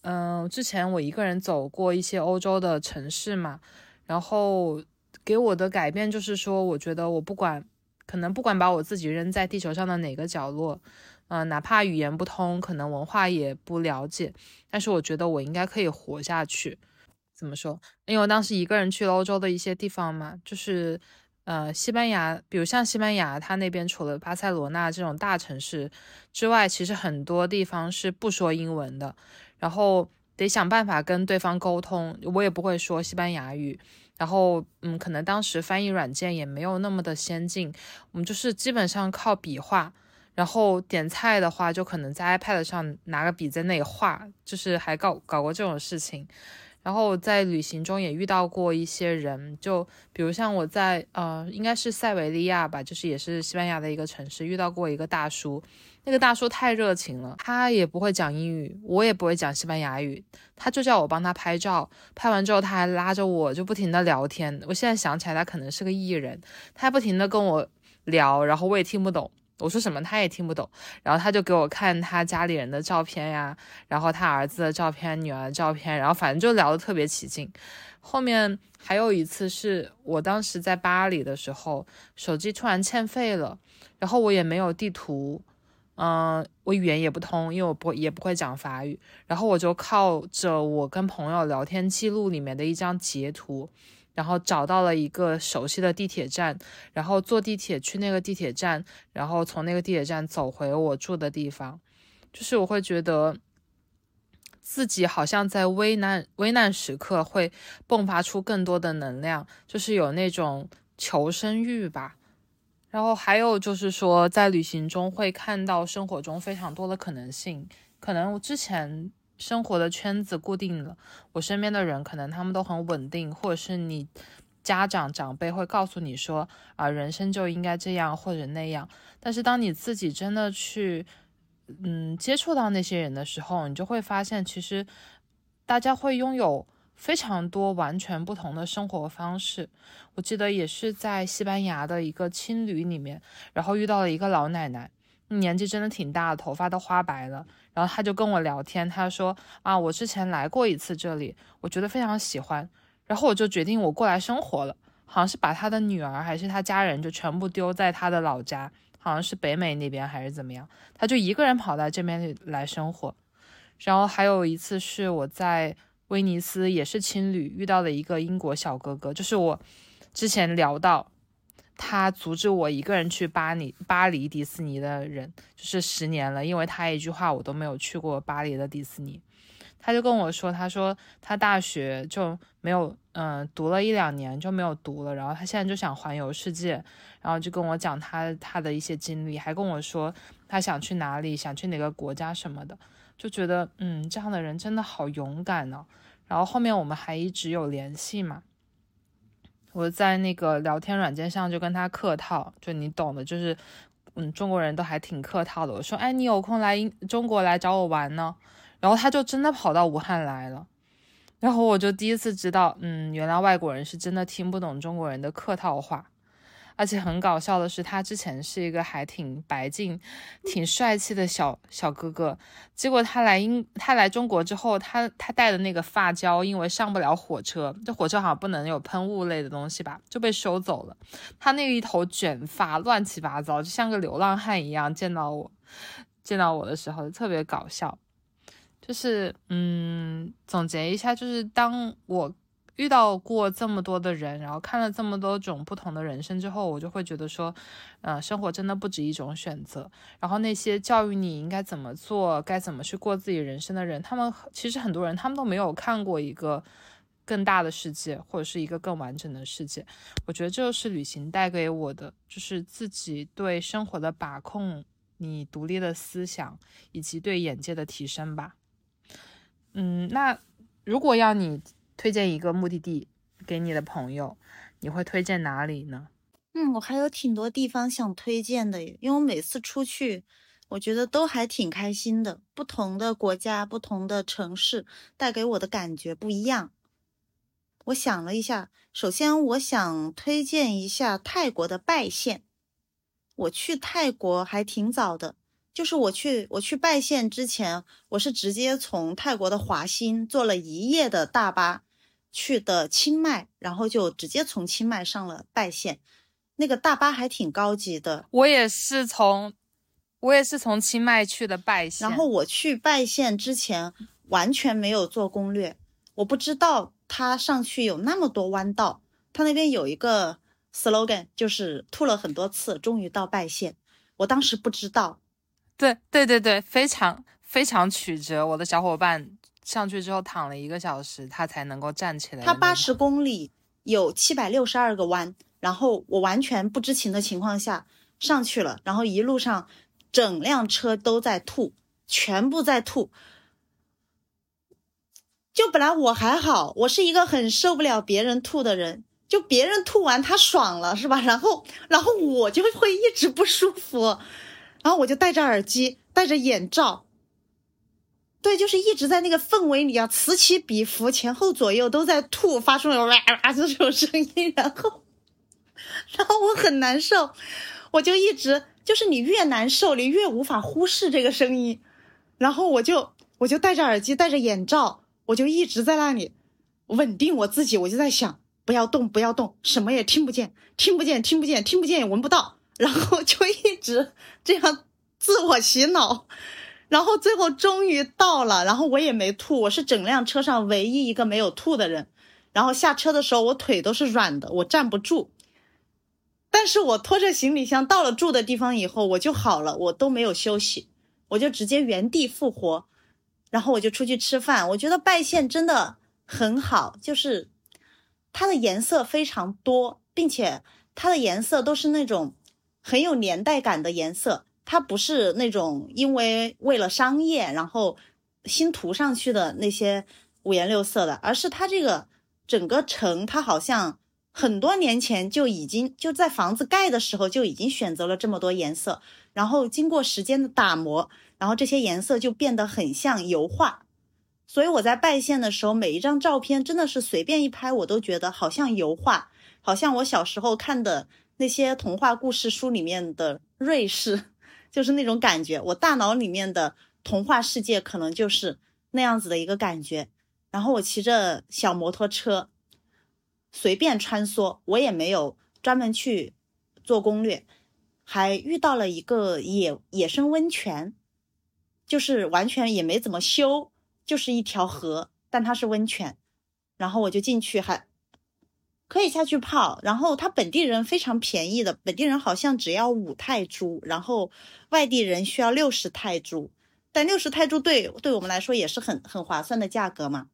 Speaker 2: 嗯，之前我一个人走过一些欧洲的城市嘛，然后给我的改变就是说，我觉得我不管，可能不管把我自己扔在地球上的哪个角落，嗯，哪怕语言不通，可能文化也不了解，但是我觉得我应该可以活下去。怎么说？因为我当时一个人去了欧洲的一些地方嘛，就是。呃，西班牙，比如像西班牙，它那边除了巴塞罗那这种大城市之外，其实很多地方是不说英文的，然后得想办法跟对方沟通。我也不会说西班牙语，然后嗯，可能当时翻译软件也没有那么的先进，我们就是基本上靠笔画，然后点菜的话，就可能在 iPad 上拿个笔在那里画，就是还搞搞过这种事情。然后在旅行中也遇到过一些人，就比如像我在呃，应该是塞维利亚吧，就是也是西班牙的一个城市，遇到过一个大叔。那个大叔太热情了，他也不会讲英语，我也不会讲西班牙语，他就叫我帮他拍照。拍完之后，他还拉着我就不停的聊天。我现在想起来，他可能是个艺人，他不停的跟我聊，然后我也听不懂。我说什么他也听不懂，然后他就给我看他家里人的照片呀，然后他儿子的照片、女儿的照片，然后反正就聊得特别起劲。后面还有一次是我当时在巴黎的时候，手机突然欠费了，然后我也没有地图，嗯，我语言也不通，因为我不也不会讲法语，然后我就靠着我跟朋友聊天记录里面的一张截图。然后找到了一个熟悉的地铁站，然后坐地铁去那个地铁站，然后从那个地铁站走回我住的地方。就是我会觉得自己好像在危难危难时刻会迸发出更多的能量，就是有那种求生欲吧。然后还有就是说，在旅行中会看到生活中非常多的可能性，可能我之前。生活的圈子固定了，我身边的人可能他们都很稳定，或者是你家长长辈会告诉你说啊，人生就应该这样或者那样。但是当你自己真的去嗯接触到那些人的时候，你就会发现，其实大家会拥有非常多完全不同的生活方式。我记得也是在西班牙的一个青旅里面，然后遇到了一个老奶奶。年纪真的挺大的，头发都花白了。然后他就跟我聊天，他说啊，我之前来过一次这里，我觉得非常喜欢。然后我就决定我过来生活了，好像是把他的女儿还是他家人就全部丢在他的老家，好像是北美那边还是怎么样，他就一个人跑到这边来生活。然后还有一次是我在威尼斯，也是青旅遇到的一个英国小哥哥，就是我之前聊到。他阻止我一个人去巴黎巴黎迪士尼的人，就是十年了，因为他一句话我都没有去过巴黎的迪士尼。他就跟我说，他说他大学就没有，嗯，读了一两年就没有读了，然后他现在就想环游世界，然后就跟我讲他他的一些经历，还跟我说他想去哪里，想去哪个国家什么的，就觉得嗯，这样的人真的好勇敢呢。然后后面我们还一直有联系嘛。我在那个聊天软件上就跟他客套，就你懂的，就是，嗯，中国人都还挺客套的。我说，哎，你有空来中国来找我玩呢？然后他就真的跑到武汉来了，然后我就第一次知道，嗯，原来外国人是真的听不懂中国人的客套话。而且很搞笑的是，他之前是一个还挺白净、挺帅气的小小哥哥。结果他来英，他来中国之后，他他带的那个发胶，因为上不了火车，这火车好像不能有喷雾类的东西吧，就被收走了。他那一头卷发乱七八糟，就像个流浪汉一样。见到我，见到我的时候特别搞笑。就是，嗯，总结一下，就是当我。遇到过这么多的人，然后看了这么多种不同的人生之后，我就会觉得说，呃，生活真的不止一种选择。然后那些教育你应该怎么做、该怎么去过自己人生的人，他们其实很多人他们都没有看过一个更大的世界，或者是一个更完整的世界。我觉得这就是旅行带给我的，就是自己对生活的把控，你独立的思想，以及对眼界的提升吧。嗯，那如果要你。推荐一个目的地给你的朋友，你会推荐哪里呢？
Speaker 1: 嗯，我还有挺多地方想推荐的，因为我每次出去，我觉得都还挺开心的。不同的国家、不同的城市，带给我的感觉不一样。我想了一下，首先我想推荐一下泰国的拜县。我去泰国还挺早的。就是我去我去拜县之前，我是直接从泰国的华欣坐了一夜的大巴去的清迈，然后就直接从清迈上了拜县。那个大巴还挺高级的。
Speaker 2: 我也是从我也是从清迈去的拜县，
Speaker 1: 然后我去拜县之前完全没有做攻略，我不知道它上去有那么多弯道。它那边有一个 slogan，就是吐了很多次，终于到拜县。我当时不知道。
Speaker 2: 对对对对，非常非常曲折。我的小伙伴上去之后躺了一个小时，他才能够站起来。
Speaker 1: 他八十公里有七百六十二个弯，然后我完全不知情的情况下上去了，然后一路上整辆车都在吐，全部在吐。就本来我还好，我是一个很受不了别人吐的人。就别人吐完他爽了是吧？然后，然后我就会一直不舒服，然后我就戴着耳机，戴着眼罩，对，就是一直在那个氛围里啊，此起彼伏，前后左右都在吐，发出了哇哇这种声音，然后，然后我很难受，我就一直就是你越难受，你越无法忽视这个声音，然后我就我就戴着耳机，戴着眼罩，我就一直在那里稳定我自己，我就在想。不要动，不要动，什么也听不见，听不见，听不见，听不见也闻不到，然后就一直这样自我洗脑，然后最后终于到了，然后我也没吐，我是整辆车上唯一一个没有吐的人，然后下车的时候我腿都是软的，我站不住，但是我拖着行李箱到了住的地方以后我就好了，我都没有休息，我就直接原地复活，然后我就出去吃饭，我觉得拜县真的很好，就是。它的颜色非常多，并且它的颜色都是那种很有年代感的颜色。它不是那种因为为了商业然后新涂上去的那些五颜六色的，而是它这个整个城，它好像很多年前就已经就在房子盖的时候就已经选择了这么多颜色，然后经过时间的打磨，然后这些颜色就变得很像油画。所以我在拜县的时候，每一张照片真的是随便一拍，我都觉得好像油画，好像我小时候看的那些童话故事书里面的瑞士，就是那种感觉。我大脑里面的童话世界可能就是那样子的一个感觉。然后我骑着小摩托车随便穿梭，我也没有专门去做攻略，还遇到了一个野野生温泉，就是完全也没怎么修。就是一条河，但它是温泉，然后我就进去，还可以下去泡。然后他本地人非常便宜的，本地人好像只要五泰铢，然后外地人需要六十泰铢，但六十泰铢对对我们来说也是很很划算的价格嘛。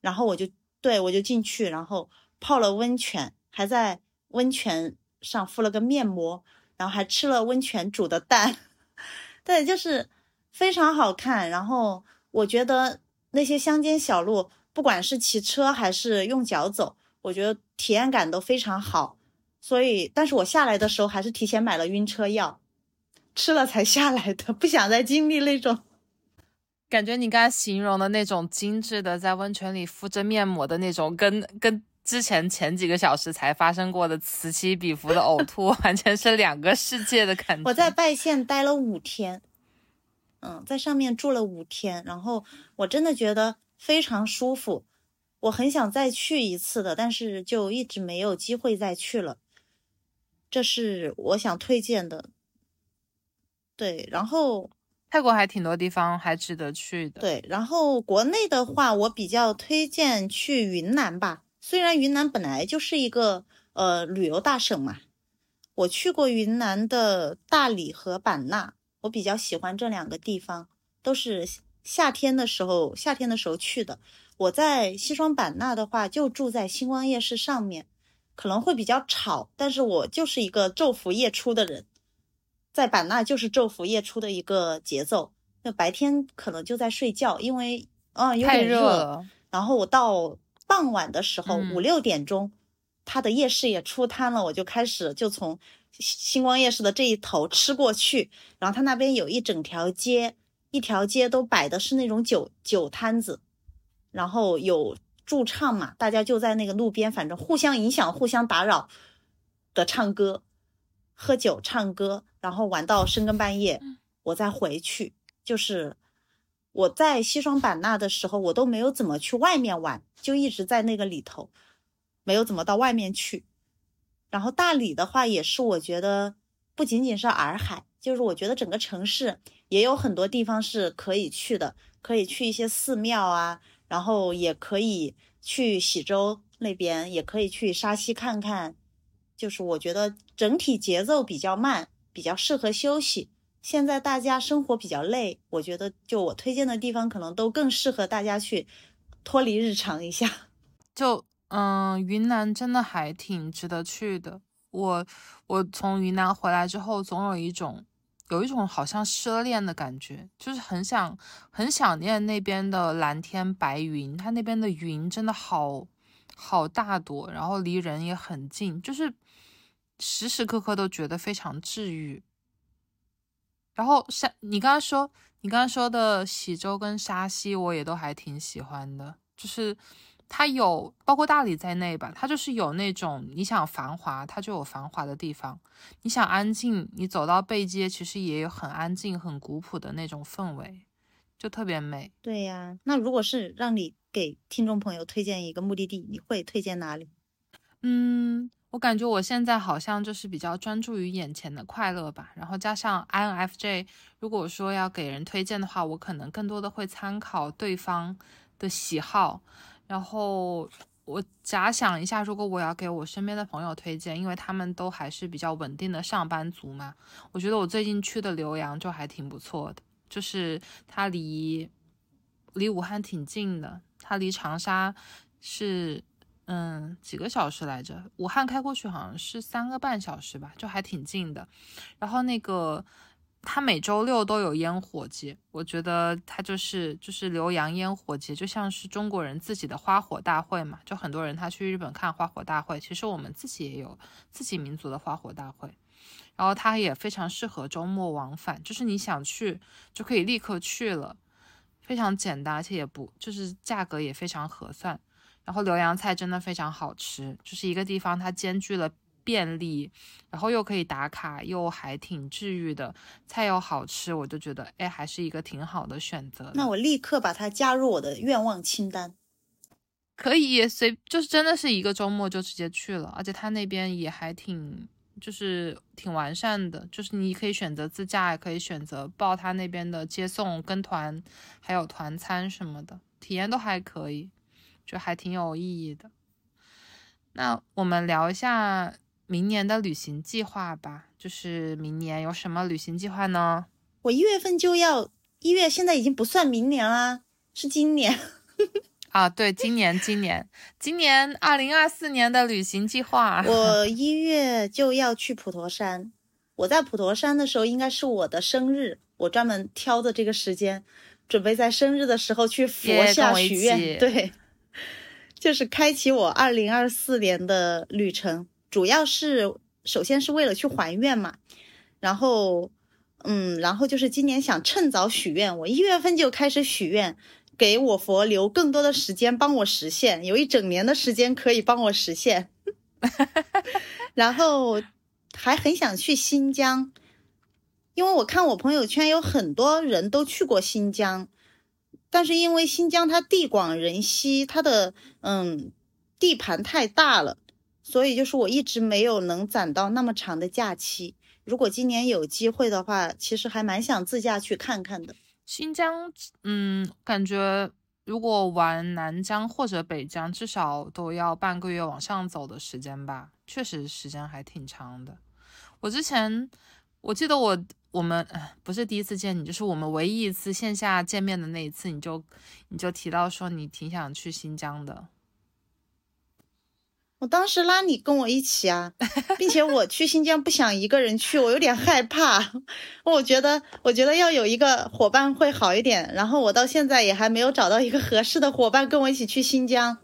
Speaker 1: 然后我就对我就进去，然后泡了温泉，还在温泉上敷了个面膜，然后还吃了温泉煮的蛋，对，就是非常好看，然后。我觉得那些乡间小路，不管是骑车还是用脚走，我觉得体验感都非常好。所以，但是我下来的时候还是提前买了晕车药，吃了才下来的，不想再经历那种。
Speaker 2: 感觉你刚才形容的那种精致的在温泉里敷着面膜的那种，跟跟之前前几个小时才发生过的此起彼伏的呕 吐，完全是两个世界的感觉。
Speaker 1: 我在拜县待了五天。嗯，在上面住了五天，然后我真的觉得非常舒服，我很想再去一次的，但是就一直没有机会再去了。这是我想推荐的。对，然后
Speaker 2: 泰国还挺多地方还值得去的。
Speaker 1: 对，然后国内的话，我比较推荐去云南吧。虽然云南本来就是一个呃旅游大省嘛，我去过云南的大理和版纳。我比较喜欢这两个地方，都是夏天的时候，夏天的时候去的。我在西双版纳的话，就住在星光夜市上面，可能会比较吵，但是我就是一个昼伏夜出的人，在版纳就是昼伏夜出的一个节奏。那白天可能就在睡觉，因为啊有点
Speaker 2: 热。
Speaker 1: 然后我到傍晚的时候，五六点钟，它的夜市也出摊了，我就开始就从。星光夜市的这一头吃过去，然后他那边有一整条街，一条街都摆的是那种酒酒摊子，然后有驻唱嘛，大家就在那个路边，反正互相影响、互相打扰的唱歌、喝酒、唱歌，然后玩到深更半夜，我再回去。就是我在西双版纳的时候，我都没有怎么去外面玩，就一直在那个里头，没有怎么到外面去。然后大理的话，也是我觉得不仅仅是洱海，就是我觉得整个城市也有很多地方是可以去的，可以去一些寺庙啊，然后也可以去喜洲那边，也可以去沙溪看看。就是我觉得整体节奏比较慢，比较适合休息。现在大家生活比较累，我觉得就我推荐的地方可能都更适合大家去脱离日常一下。
Speaker 2: 就嗯，云南真的还挺值得去的。我我从云南回来之后，总有一种有一种好像失恋的感觉，就是很想很想念那边的蓝天白云。它那边的云真的好好大朵，然后离人也很近，就是时时刻刻都觉得非常治愈。然后像，你刚刚说你刚刚说的喜洲跟沙溪，我也都还挺喜欢的，就是它有包括大理在内吧，它就是有那种你想繁华，它就有繁华的地方；你想安静，你走到背街，其实也有很安静、很古朴的那种氛围，就特别美。
Speaker 1: 对呀，那如果是让你给听众朋友推荐一个目的地，你会推荐哪里？
Speaker 2: 嗯。我感觉我现在好像就是比较专注于眼前的快乐吧，然后加上 INFJ，如果说要给人推荐的话，我可能更多的会参考对方的喜好。然后我假想一下，如果我要给我身边的朋友推荐，因为他们都还是比较稳定的上班族嘛，我觉得我最近去的浏阳就还挺不错的，就是它离离武汉挺近的，它离长沙是。嗯，几个小时来着？武汉开过去好像是三个半小时吧，就还挺近的。然后那个，它每周六都有烟火节，我觉得它就是就是浏阳烟火节，就像是中国人自己的花火大会嘛。就很多人他去日本看花火大会，其实我们自己也有自己民族的花火大会。然后它也非常适合周末往返，就是你想去就可以立刻去了，非常简单，而且也不就是价格也非常合算。然后浏阳菜真的非常好吃，就是一个地方它兼具了便利，然后又可以打卡，又还挺治愈的，菜又好吃，我就觉得哎，还是一个挺好的选择。
Speaker 1: 那我立刻把它加入我的愿望清单。
Speaker 2: 可以随，就是真的是一个周末就直接去了，而且他那边也还挺，就是挺完善的，就是你可以选择自驾，也可以选择报他那边的接送、跟团，还有团餐什么的，体验都还可以。就还挺有意义的。那我们聊一下明年的旅行计划吧。就是明年有什么旅行计划呢？
Speaker 1: 我一月份就要一月，现在已经不算明年啦，是今年。
Speaker 2: 啊，对，今年，今年，今年二零二四年的旅行计划。
Speaker 1: 我 一月就要去普陀山。我在普陀山的时候，应该是我的生日，我专门挑的这个时间，准备在生日的时候去佛下许愿。对。就是开启我二零二四年的旅程，主要是首先是为了去还愿嘛，然后，嗯，然后就是今年想趁早许愿，我一月份就开始许愿，给我佛留更多的时间帮我实现，有一整年的时间可以帮我实现，然后还很想去新疆，因为我看我朋友圈有很多人都去过新疆。但是因为新疆它地广人稀，它的嗯地盘太大了，所以就是我一直没有能攒到那么长的假期。如果今年有机会的话，其实还蛮想自驾去看看的。
Speaker 2: 新疆，嗯，感觉如果玩南疆或者北疆，至少都要半个月往上走的时间吧，确实时间还挺长的。我之前我记得我。我们不是第一次见你，就是我们唯一一次线下见面的那一次，你就你就提到说你挺想去新疆的。
Speaker 1: 我当时拉你跟我一起啊，并且我去新疆不想一个人去，我有点害怕。我觉得我觉得要有一个伙伴会好一点。然后我到现在也还没有找到一个合适的伙伴跟我一起去新疆。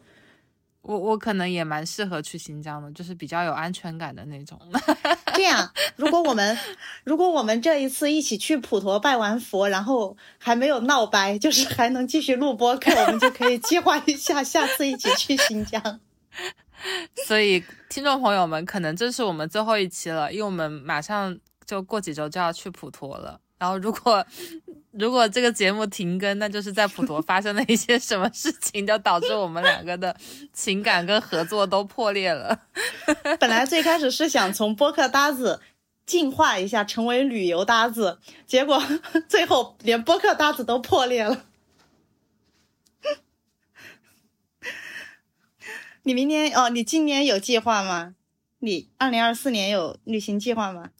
Speaker 2: 我我可能也蛮适合去新疆的，就是比较有安全感的那种。
Speaker 1: 这样，如果我们如果我们这一次一起去普陀拜完佛，然后还没有闹掰，就是还能继续录播课，我们就可以计划一下下次一起去新疆。
Speaker 2: 所以，听众朋友们，可能这是我们最后一期了，因为我们马上就过几周就要去普陀了。然后，如果 如果这个节目停更，那就是在普陀发生了一些什么事情，就导致我们两个的情感跟合作都破裂了。
Speaker 1: 本来最开始是想从播客搭子进化一下，成为旅游搭子，结果最后连播客搭子都破裂了。你明年哦，你今年有计划吗？你二零二四年有旅行计划吗？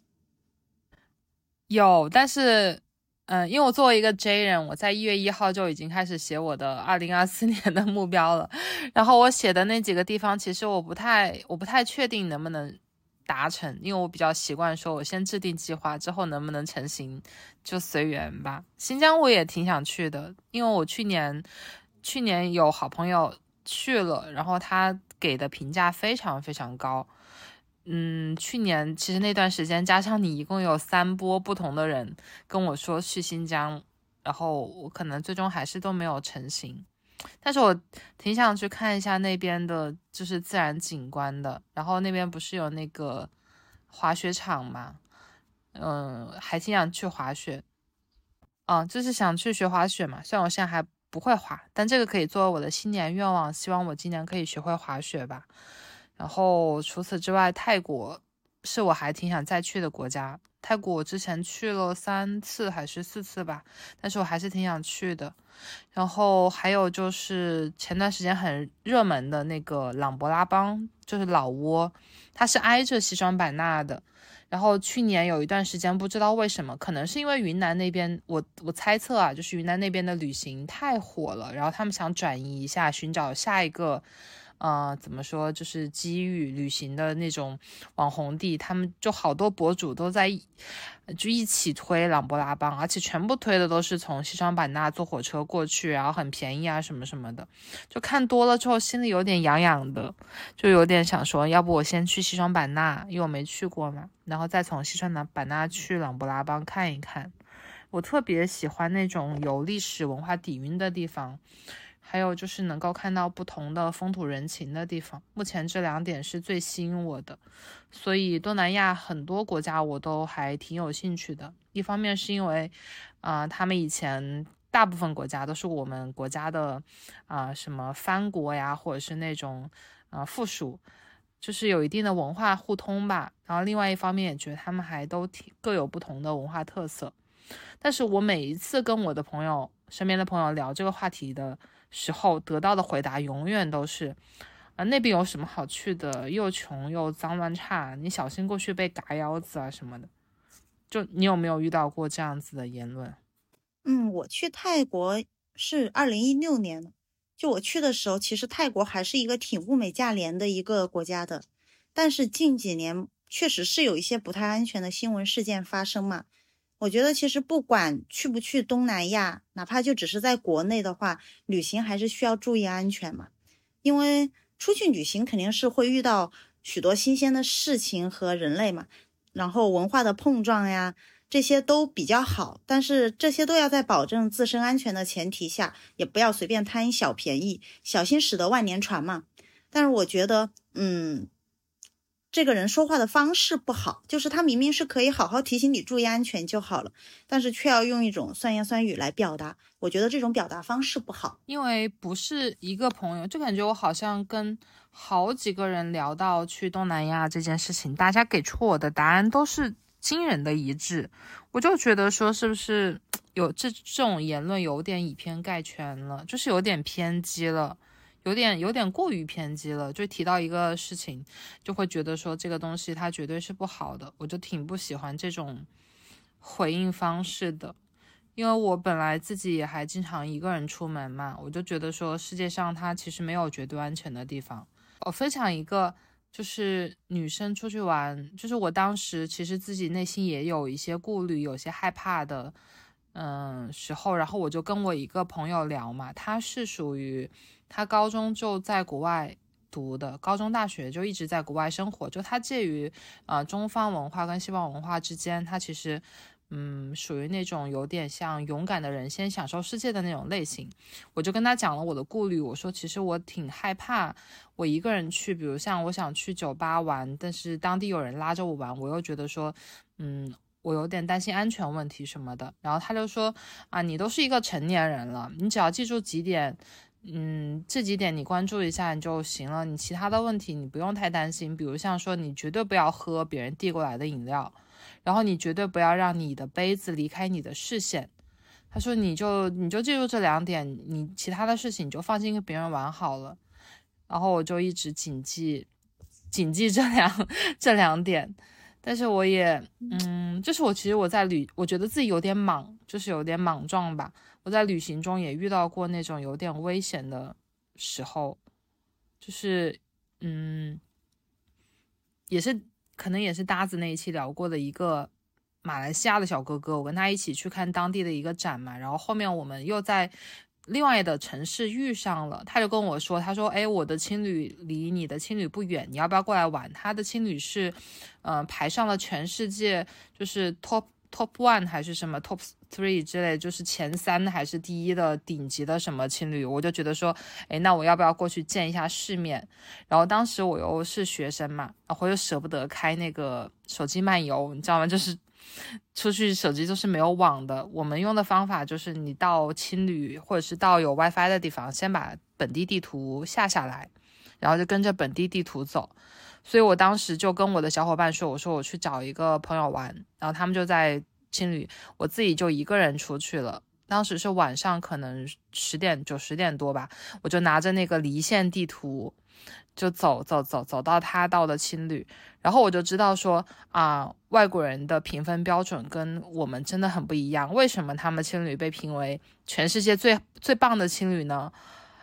Speaker 2: 有，但是，嗯，因为我作为一个 J 人，我在一月一号就已经开始写我的二零二四年的目标了。然后我写的那几个地方，其实我不太，我不太确定能不能达成，因为我比较习惯说，我先制定计划，之后能不能成型就随缘吧。新疆我也挺想去的，因为我去年，去年有好朋友。去了，然后他给的评价非常非常高。嗯，去年其实那段时间，加上你一共有三波不同的人跟我说去新疆，然后我可能最终还是都没有成型。但是我挺想去看一下那边的，就是自然景观的。然后那边不是有那个滑雪场嘛？嗯，还挺想去滑雪。嗯，就是想去学滑雪嘛。虽然我现在还。不会滑，但这个可以作为我的新年愿望，希望我今年可以学会滑雪吧。然后除此之外，泰国是我还挺想再去的国家。泰国我之前去了三次还是四次吧，但是我还是挺想去的。然后还有就是前段时间很热门的那个琅勃拉邦，就是老挝，它是挨着西双版纳的。然后去年有一段时间，不知道为什么，可能是因为云南那边，我我猜测啊，就是云南那边的旅行太火了，然后他们想转移一下，寻找下一个。呃，怎么说，就是机遇旅行的那种网红地，他们就好多博主都在就一起推琅勃拉邦，而且全部推的都是从西双版纳坐火车过去，然后很便宜啊什么什么的，就看多了之后心里有点痒痒的，就有点想说，要不我先去西双版纳，因为我没去过嘛，然后再从西双版纳去琅勃拉邦看一看。我特别喜欢那种有历史文化底蕴的地方。还有就是能够看到不同的风土人情的地方，目前这两点是最吸引我的。所以东南亚很多国家我都还挺有兴趣的。一方面是因为，啊，他们以前大部分国家都是我们国家的，啊，什么藩国呀，或者是那种，啊，附属，就是有一定的文化互通吧。然后另外一方面也觉得他们还都挺各有不同的文化特色。但是我每一次跟我的朋友身边的朋友聊这个话题的。时候得到的回答永远都是，啊那边有什么好去的？又穷又脏乱差，你小心过去被嘎腰子啊什么的。就你有没有遇到过这样子的言论？
Speaker 1: 嗯，我去泰国是二零一六年，就我去的时候，其实泰国还是一个挺物美价廉的一个国家的，但是近几年确实是有一些不太安全的新闻事件发生嘛。我觉得其实不管去不去东南亚，哪怕就只是在国内的话，旅行还是需要注意安全嘛。因为出去旅行肯定是会遇到许多新鲜的事情和人类嘛，然后文化的碰撞呀，这些都比较好。但是这些都要在保证自身安全的前提下，也不要随便贪小便宜，小心驶得万年船嘛。但是我觉得，嗯。这个人说话的方式不好，就是他明明是可以好好提醒你注意安全就好了，但是却要用一种酸言酸语来表达。我觉得这种表达方式不好，
Speaker 2: 因为不是一个朋友，就感觉我好像跟好几个人聊到去东南亚这件事情，大家给出我的答案都是惊人的一致。我就觉得说，是不是 有这这种言论有点以偏概全了，就是有点偏激了。有点有点过于偏激了，就提到一个事情，就会觉得说这个东西它绝对是不好的，我就挺不喜欢这种回应方式的，因为我本来自己也还经常一个人出门嘛，我就觉得说世界上它其实没有绝对安全的地方。我分享一个，就是女生出去玩，就是我当时其实自己内心也有一些顾虑，有些害怕的，嗯时候，然后我就跟我一个朋友聊嘛，他是属于。他高中就在国外读的，高中大学就一直在国外生活，就他介于呃中方文化跟西方文化之间，他其实嗯属于那种有点像勇敢的人先享受世界的那种类型。我就跟他讲了我的顾虑，我说其实我挺害怕我一个人去，比如像我想去酒吧玩，但是当地有人拉着我玩，我又觉得说嗯我有点担心安全问题什么的。然后他就说啊你都是一个成年人了，你只要记住几点。嗯，这几点你关注一下就行了。你其他的问题你不用太担心，比如像说你绝对不要喝别人递过来的饮料，然后你绝对不要让你的杯子离开你的视线。他说你就你就记住这两点，你其他的事情你就放心跟别人玩好了。然后我就一直谨记谨记这两这两点。但是我也，嗯，就是我其实我在旅，我觉得自己有点莽，就是有点莽撞吧。我在旅行中也遇到过那种有点危险的时候，就是，嗯，也是可能也是搭子那一期聊过的一个马来西亚的小哥哥，我跟他一起去看当地的一个展嘛，然后后面我们又在。另外的城市遇上了，他就跟我说：“他说，哎，我的青旅离你的青旅不远，你要不要过来玩？他的青旅是，嗯，排上了全世界就是 top top one 还是什么 top three 之类，就是前三还是第一的顶级的什么青旅。我就觉得说，哎，那我要不要过去见一下世面？然后当时我又是学生嘛，然后又舍不得开那个手机漫游，你知道吗？就是。”出去手机都是没有网的，我们用的方法就是你到青旅或者是到有 WiFi 的地方，先把本地地图下下来，然后就跟着本地地图走。所以我当时就跟我的小伙伴说：“我说我去找一个朋友玩。”然后他们就在青旅，我自己就一个人出去了。当时是晚上，可能十点九十点多吧，我就拿着那个离线地图。就走走走走到他到的青旅，然后我就知道说啊，外国人的评分标准跟我们真的很不一样。为什么他们青旅被评为全世界最最棒的青旅呢？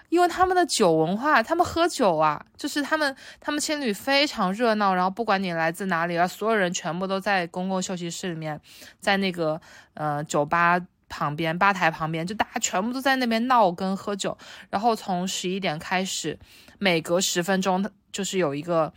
Speaker 2: 因为他们的酒文化，他们喝酒啊，就是他们他们青旅非常热闹，然后不管你来自哪里啊，所有人全部都在公共休息室里面，在那个呃酒吧旁边吧台旁边，就大家全部都在那边闹跟喝酒，然后从十一点开始。每隔十分钟，就是有一个，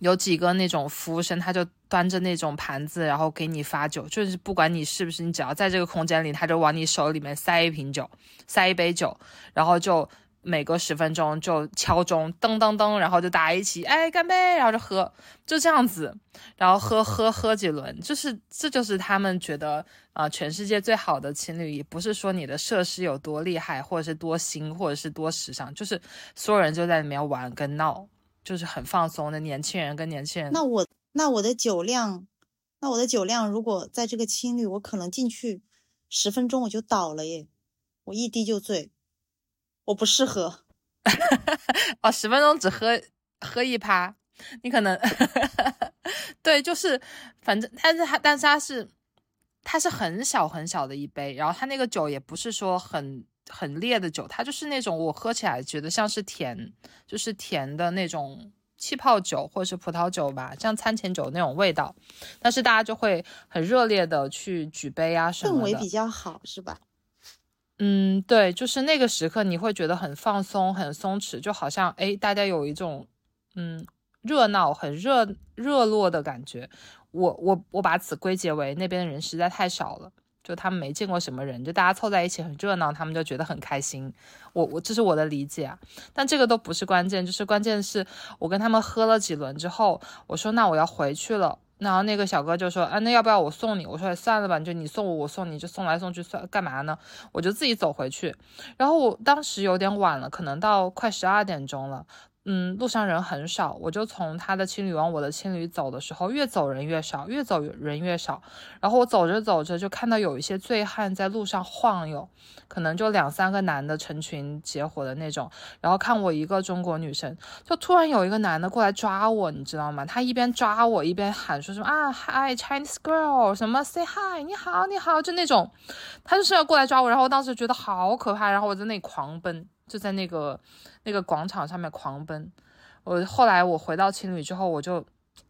Speaker 2: 有几个那种服务生，他就端着那种盘子，然后给你发酒。就是不管你是不是，你只要在这个空间里，他就往你手里面塞一瓶酒，塞一杯酒，然后就每隔十分钟就敲钟，噔噔噔，然后就大家一起哎干杯，然后就喝，就这样子，然后喝喝喝几轮，就是这就是他们觉得。啊，全世界最好的情侣，也不是说你的设施有多厉害，或者是多新，或者是多时尚，就是所有人就在里面玩跟闹，就是很放松的年轻人跟年轻人。
Speaker 1: 那我那我的酒量，那我的酒量，如果在这个青旅，我可能进去十分钟我就倒了耶，我一滴就醉，我不适合。
Speaker 2: 哦，十分钟只喝喝一趴，你可能 对，就是反正，但是他，但是它是。它是很小很小的一杯，然后它那个酒也不是说很很烈的酒，它就是那种我喝起来觉得像是甜，就是甜的那种气泡酒或者是葡萄酒吧，像餐前酒那种味道。但是大家就会很热烈的去举杯啊什么的，
Speaker 1: 氛围比较好是吧？
Speaker 2: 嗯，对，就是那个时刻你会觉得很放松、很松弛，就好像哎，大家有一种嗯热闹、很热热络的感觉。我我我把此归结为那边的人实在太少了，就他们没见过什么人，就大家凑在一起很热闹，他们就觉得很开心。我我这是我的理解啊，但这个都不是关键，就是关键是我跟他们喝了几轮之后，我说那我要回去了，然后那个小哥就说啊那要不要我送你？我说算了吧，就你送我我送你就送来送去算干嘛呢？我就自己走回去。然后我当时有点晚了，可能到快十二点钟了。嗯，路上人很少，我就从他的青旅往我的青旅走的时候，越走人越少，越走人越少。然后我走着走着，就看到有一些醉汉在路上晃悠，可能就两三个男的成群结伙的那种。然后看我一个中国女生，就突然有一个男的过来抓我，你知道吗？他一边抓我一边喊说什么啊，Hi Chinese girl，什么 Say hi，你好你好，就那种，他就是要过来抓我。然后我当时觉得好可怕，然后我在那里狂奔。就在那个那个广场上面狂奔。我后来我回到青旅之后，我就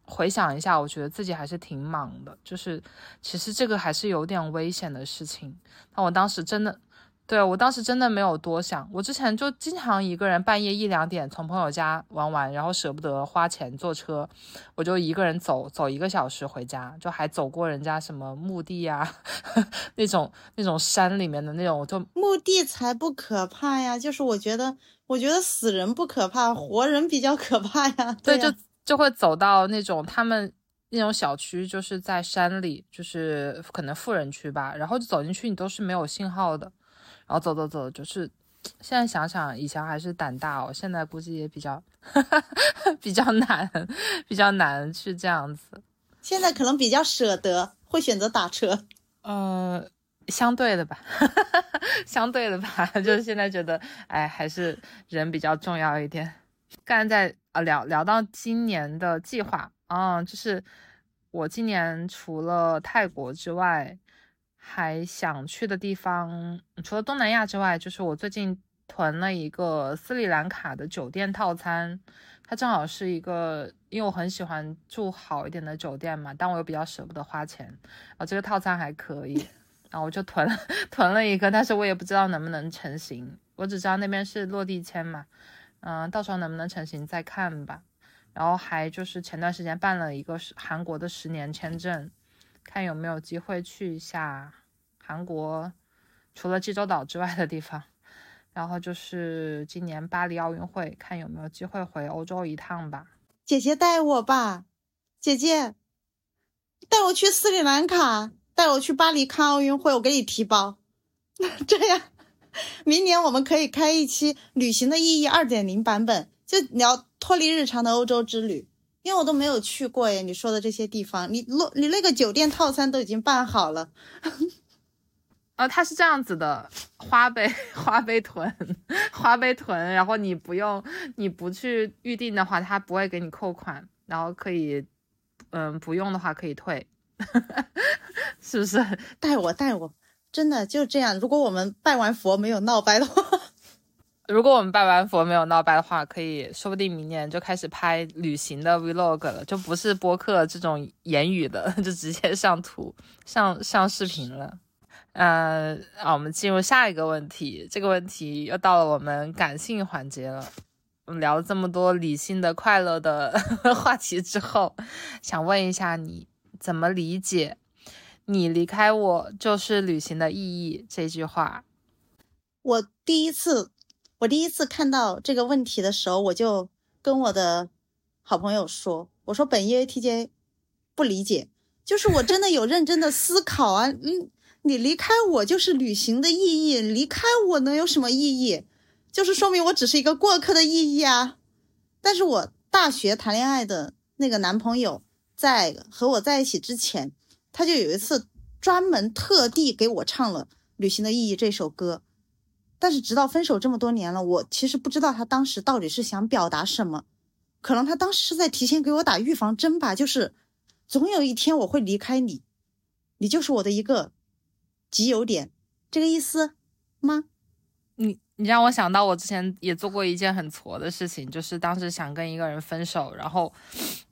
Speaker 2: 回想一下，我觉得自己还是挺莽的。就是其实这个还是有点危险的事情。那我当时真的。对我当时真的没有多想，我之前就经常一个人半夜一两点从朋友家玩完，然后舍不得花钱坐车，我就一个人走走一个小时回家，就还走过人家什么墓地呀，那种那种山里面的那种，就
Speaker 1: 墓地才不可怕呀，就是我觉得我觉得死人不可怕，活人比较可怕呀。
Speaker 2: 对，就就会走到那种他们那种小区，就是在山里，就是可能富人区吧，然后就走进去，你都是没有信号的。然后走走走，就是现在想想，以前还是胆大哦，现在估计也比较 比较难，比较难去这样子。
Speaker 1: 现在可能比较舍得，会选择打车。
Speaker 2: 呃，相对的吧，相对的吧，就是现在觉得，哎，还是人比较重要一点。刚才在啊聊聊到今年的计划啊，就是我今年除了泰国之外，还想去的地方，除了东南亚之外，就是我最近囤了一个斯里兰卡的酒店套餐，它正好是一个，因为我很喜欢住好一点的酒店嘛，但我又比较舍不得花钱，啊，这个套餐还可以，然后我就囤了 囤了一个，但是我也不知道能不能成型，我只知道那边是落地签嘛。嗯，到时候能不能成型再看吧。然后还就是前段时间办了一个韩国的十年签证，看有没有机会去一下韩国，除了济州岛之外的地方。然后就是今年巴黎奥运会，看有没有机会回欧洲一趟吧。
Speaker 1: 姐姐带我吧，姐姐带我去斯里兰卡，带我去巴黎看奥运会，我给你提包。这样。明年我们可以开一期《旅行的意义》二点零版本，就聊脱离日常的欧洲之旅。因为我都没有去过耶，你说的这些地方，你落你那个酒店套餐都已经办好了。
Speaker 2: 啊，它是这样子的，花呗 花呗囤花呗囤，然后你不用你不去预定的话，它不会给你扣款，然后可以嗯不用的话可以退，是不是？
Speaker 1: 带我带我。真的就这样。如果我们拜完佛没有闹掰的话，
Speaker 2: 如果我们拜完佛没有闹掰的话，可以说不定明年就开始拍旅行的 vlog 了，就不是播客这种言语的，就直接上图、上上视频了。嗯，啊，我们进入下一个问题。这个问题又到了我们感性环节了。我们聊了这么多理性的、快乐的 话题之后，想问一下你怎么理解？你离开我就是旅行的意义。这句话，
Speaker 1: 我第一次，我第一次看到这个问题的时候，我就跟我的好朋友说：“我说本 EATJ 不理解，就是我真的有认真的思考啊。嗯，你离开我就是旅行的意义，离开我能有什么意义？就是说明我只是一个过客的意义啊。但是我大学谈恋爱的那个男朋友，在和我在一起之前。”他就有一次专门特地给我唱了《旅行的意义》这首歌，但是直到分手这么多年了，我其实不知道他当时到底是想表达什么。可能他当时是在提前给我打预防针吧，就是总有一天我会离开你，你就是我的一个集邮点，这个意思吗？
Speaker 2: 你你让我想到我之前也做过一件很挫的事情，就是当时想跟一个人分手，然后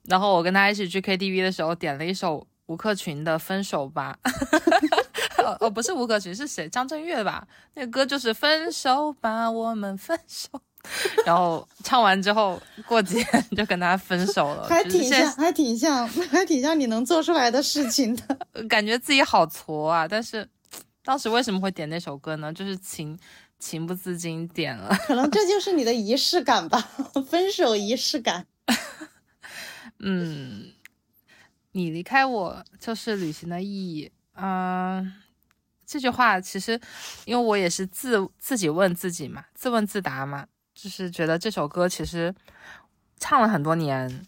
Speaker 2: 然后我跟他一起去 KTV 的时候点了一首。吴克群的《分手吧》，哦，不是吴克群，是谁？张震岳吧？那个歌就是《分手吧，我们分手》。然后唱完之后，过几天就跟他分手了，
Speaker 1: 还挺像，还挺像，还挺像你能做出来的事情的。
Speaker 2: 感觉自己好挫啊！但是当时为什么会点那首歌呢？就是情情不自禁点了。
Speaker 1: 可能这就是你的仪式感吧，分手仪式感。
Speaker 2: 嗯。你离开我就是旅行的意义。嗯，这句话其实，因为我也是自自己问自己嘛，自问自答嘛，就是觉得这首歌其实唱了很多年，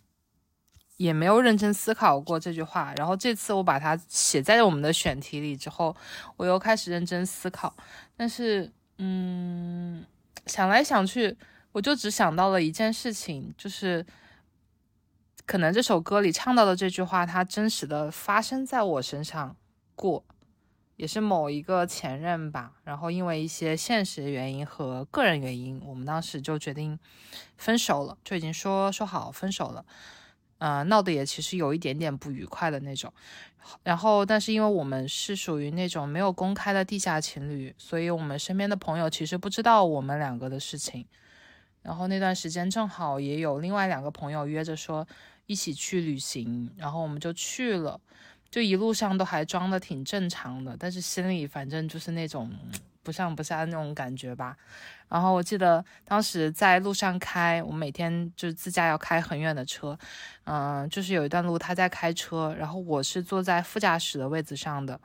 Speaker 2: 也没有认真思考过这句话。然后这次我把它写在我们的选题里之后，我又开始认真思考。但是，嗯，想来想去，我就只想到了一件事情，就是。可能这首歌里唱到的这句话，它真实的发生在我身上过，也是某一个前任吧。然后因为一些现实原因和个人原因，我们当时就决定分手了，就已经说说好分手了。嗯，闹得也其实有一点点不愉快的那种。然后，但是因为我们是属于那种没有公开的地下情侣，所以我们身边的朋友其实不知道我们两个的事情。然后那段时间正好也有另外两个朋友约着说。一起去旅行，然后我们就去了，就一路上都还装的挺正常的，但是心里反正就是那种不上不下的那种感觉吧。然后我记得当时在路上开，我每天就是自驾要开很远的车，嗯，就是有一段路他在开车，然后我是坐在副驾驶的位置上的。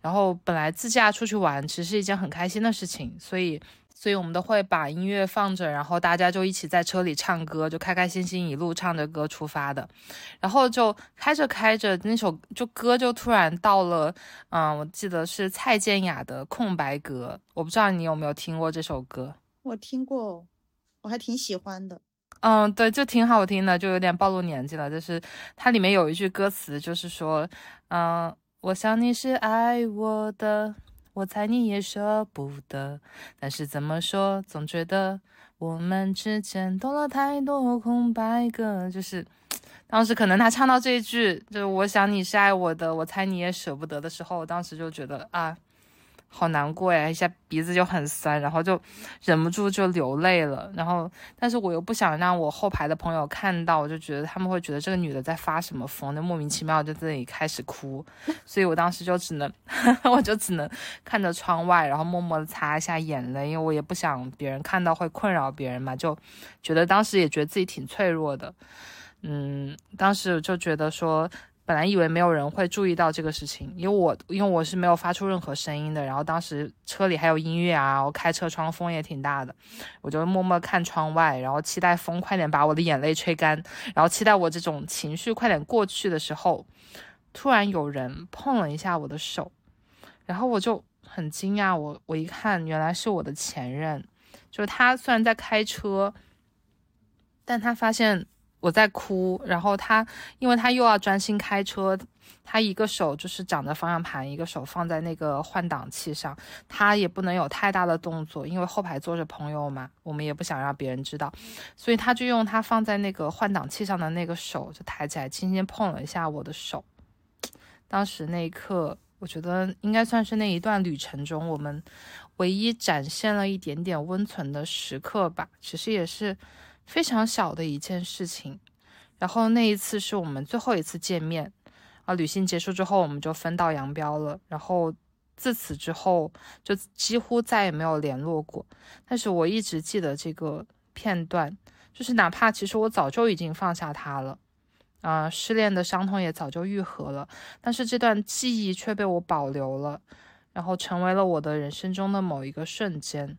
Speaker 2: 然后本来自驾出去玩其实是一件很开心的事情，所以所以我们都会把音乐放着，然后大家就一起在车里唱歌，就开开心心一路唱着歌出发的。然后就开着开着，那首就歌就突然到了，嗯，我记得是蔡健雅的《空白格》，我不知道你有没有听过这首歌。
Speaker 1: 我听过，我还挺喜欢的。
Speaker 2: 嗯，对，就挺好听的，就有点暴露年纪了。就是它里面有一句歌词，就是说，嗯，我想你是爱我的。我猜你也舍不得，但是怎么说，总觉得我们之间多了太多空白格。就是当时可能他唱到这一句，就是我想你是爱我的，我猜你也舍不得的时候，我当时就觉得啊。好难过呀，一下鼻子就很酸，然后就忍不住就流泪了。然后，但是我又不想让我后排的朋友看到，我就觉得他们会觉得这个女的在发什么疯，就莫名其妙就在那里开始哭。所以我当时就只能，我就只能看着窗外，然后默默的擦一下眼泪，因为我也不想别人看到会困扰别人嘛。就觉得当时也觉得自己挺脆弱的，嗯，当时就觉得说。本来以为没有人会注意到这个事情，因为我因为我是没有发出任何声音的。然后当时车里还有音乐啊，我开车窗风也挺大的，我就默默看窗外，然后期待风快点把我的眼泪吹干，然后期待我这种情绪快点过去的时候，突然有人碰了一下我的手，然后我就很惊讶，我我一看原来是我的前任，就是他虽然在开车，但他发现。我在哭，然后他，因为他又要专心开车，他一个手就是掌着方向盘，一个手放在那个换挡器上，他也不能有太大的动作，因为后排坐着朋友嘛，我们也不想让别人知道，所以他就用他放在那个换挡器上的那个手，就抬起来轻轻碰了一下我的手。当时那一刻，我觉得应该算是那一段旅程中我们唯一展现了一点点温存的时刻吧，其实也是。非常小的一件事情，然后那一次是我们最后一次见面啊。旅行结束之后，我们就分道扬镳了。然后自此之后，就几乎再也没有联络过。但是我一直记得这个片段，就是哪怕其实我早就已经放下他了，啊，失恋的伤痛也早就愈合了，但是这段记忆却被我保留了，然后成为了我的人生中的某一个瞬间。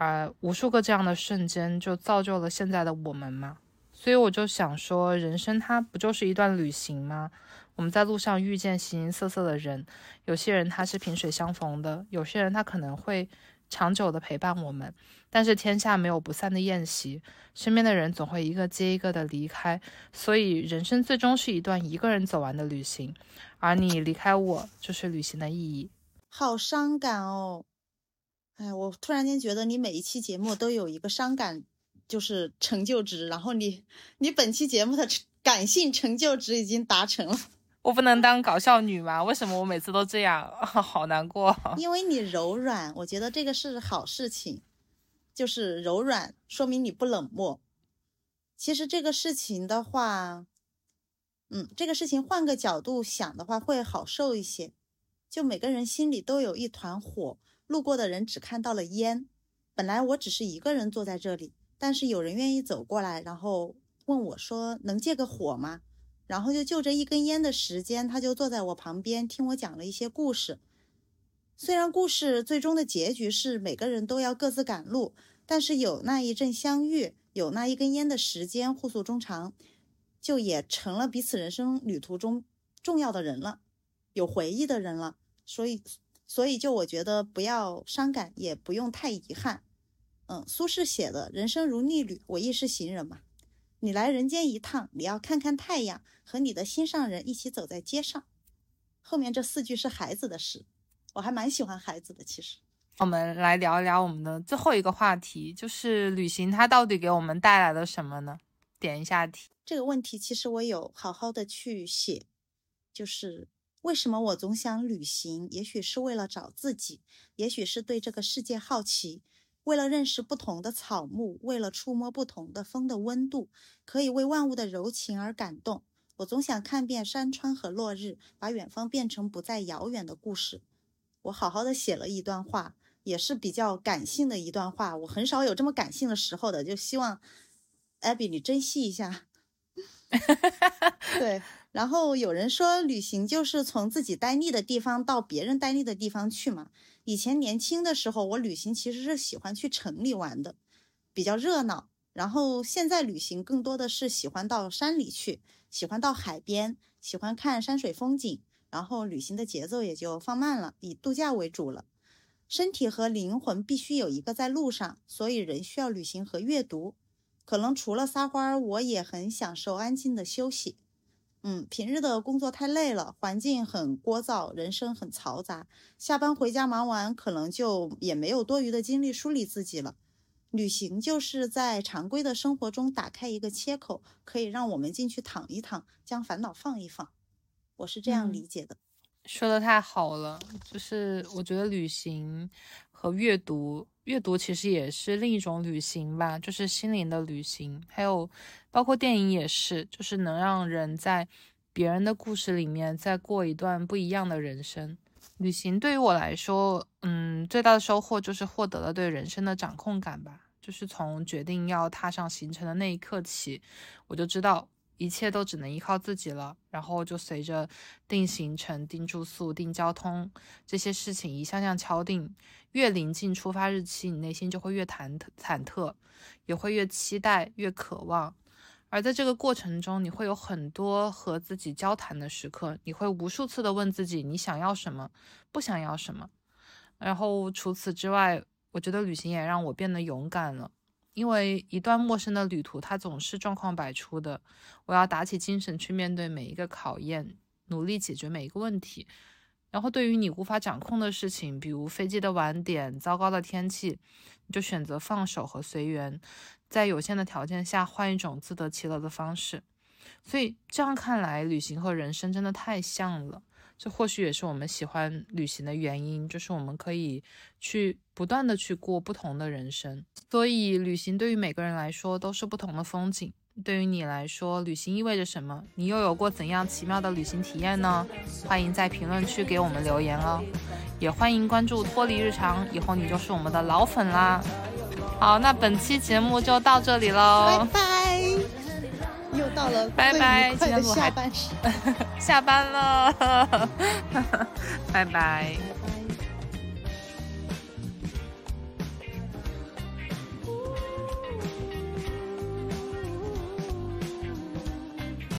Speaker 2: 而无数个这样的瞬间，就造就了现在的我们嘛。所以我就想说，人生它不就是一段旅行吗？我们在路上遇见形形色色的人，有些人他是萍水相逢的，有些人他可能会长久的陪伴我们。但是天下没有不散的宴席，身边的人总会一个接一个的离开。所以人生最终是一段一个人走完的旅行，而你离开我，就是旅行的意义。
Speaker 1: 好伤感哦。哎，我突然间觉得你每一期节目都有一个伤感，就是成就值，然后你你本期节目的感性成就值已经达成了。
Speaker 2: 我不能当搞笑女吗？为什么我每次都这样？好难过。
Speaker 1: 因为你柔软，我觉得这个是好事情，就是柔软说明你不冷漠。其实这个事情的话，嗯，这个事情换个角度想的话会好受一些。就每个人心里都有一团火。路过的人只看到了烟，本来我只是一个人坐在这里，但是有人愿意走过来，然后问我说：“能借个火吗？”然后就就这一根烟的时间，他就坐在我旁边听我讲了一些故事。虽然故事最终的结局是每个人都要各自赶路，但是有那一阵相遇，有那一根烟的时间，互诉衷肠，就也成了彼此人生旅途中重要的人了，有回忆的人了。所以。所以，就我觉得不要伤感，也不用太遗憾。嗯，苏轼写的“人生如逆旅，我亦是行人”嘛。你来人间一趟，你要看看太阳，和你的心上人一起走在街上。后面这四句是孩子的诗，我还蛮喜欢孩子的。其实，
Speaker 2: 我们来聊一聊我们的最后一个话题，就是旅行它到底给我们带来了什么呢？点一下题。
Speaker 1: 这个问题其实我有好好的去写，就是。为什么我总想旅行？也许是为了找自己，也许是对这个世界好奇，为了认识不同的草木，为了触摸不同的风的温度，可以为万物的柔情而感动。我总想看遍山川和落日，把远方变成不再遥远的故事。我好好的写了一段话，也是比较感性的一段话。我很少有这么感性的时候的，就希望艾比你珍惜一下。对。然后有人说，旅行就是从自己待腻的地方到别人待腻的地方去嘛。以前年轻的时候，我旅行其实是喜欢去城里玩的，比较热闹。然后现在旅行更多的是喜欢到山里去，喜欢到海边，喜欢看山水风景。然后旅行的节奏也就放慢了，以度假为主了。身体和灵魂必须有一个在路上，所以人需要旅行和阅读。可能除了撒欢儿，我也很享受安静的休息。嗯，平日的工作太累了，环境很聒噪，人生很嘈杂。下班回家忙完，可能就也没有多余的精力梳理自己了。旅行就是在常规的生活中打开一个切口，可以让我们进去躺一躺，将烦恼放一放。我是这样理解的。
Speaker 2: 说的太好了，就是我觉得旅行和阅读，阅读其实也是另一种旅行吧，就是心灵的旅行，还有。包括电影也是，就是能让人在别人的故事里面再过一段不一样的人生。旅行对于我来说，嗯，最大的收获就是获得了对人生的掌控感吧。就是从决定要踏上行程的那一刻起，我就知道一切都只能依靠自己了。然后就随着定行程、定住宿、定交通这些事情一项项敲定，越临近出发日期，你内心就会越忐忐忑，也会越期待、越渴望。而在这个过程中，你会有很多和自己交谈的时刻，你会无数次的问自己，你想要什么，不想要什么。然后除此之外，我觉得旅行也让我变得勇敢了，因为一段陌生的旅途，它总是状况百出的，我要打起精神去面对每一个考验，努力解决每一个问题。然后对于你无法掌控的事情，比如飞机的晚点、糟糕的天气，你就选择放手和随缘。在有限的条件下，换一种自得其乐的方式。所以这样看来，旅行和人生真的太像了。这或许也是我们喜欢旅行的原因，就是我们可以去不断的去过不同的人生。所以，旅行对于每个人来说都是不同的风景。对于你来说，旅行意味着什么？你又有过怎样奇妙的旅行体验呢？欢迎在评论区给我们留言哦，也欢迎关注脱离日常，以后你就是我们的老粉啦。好，那本期节目就到这里
Speaker 1: 喽，又到了
Speaker 2: 拜拜，
Speaker 1: 今天下班时，
Speaker 2: 下班了，拜拜。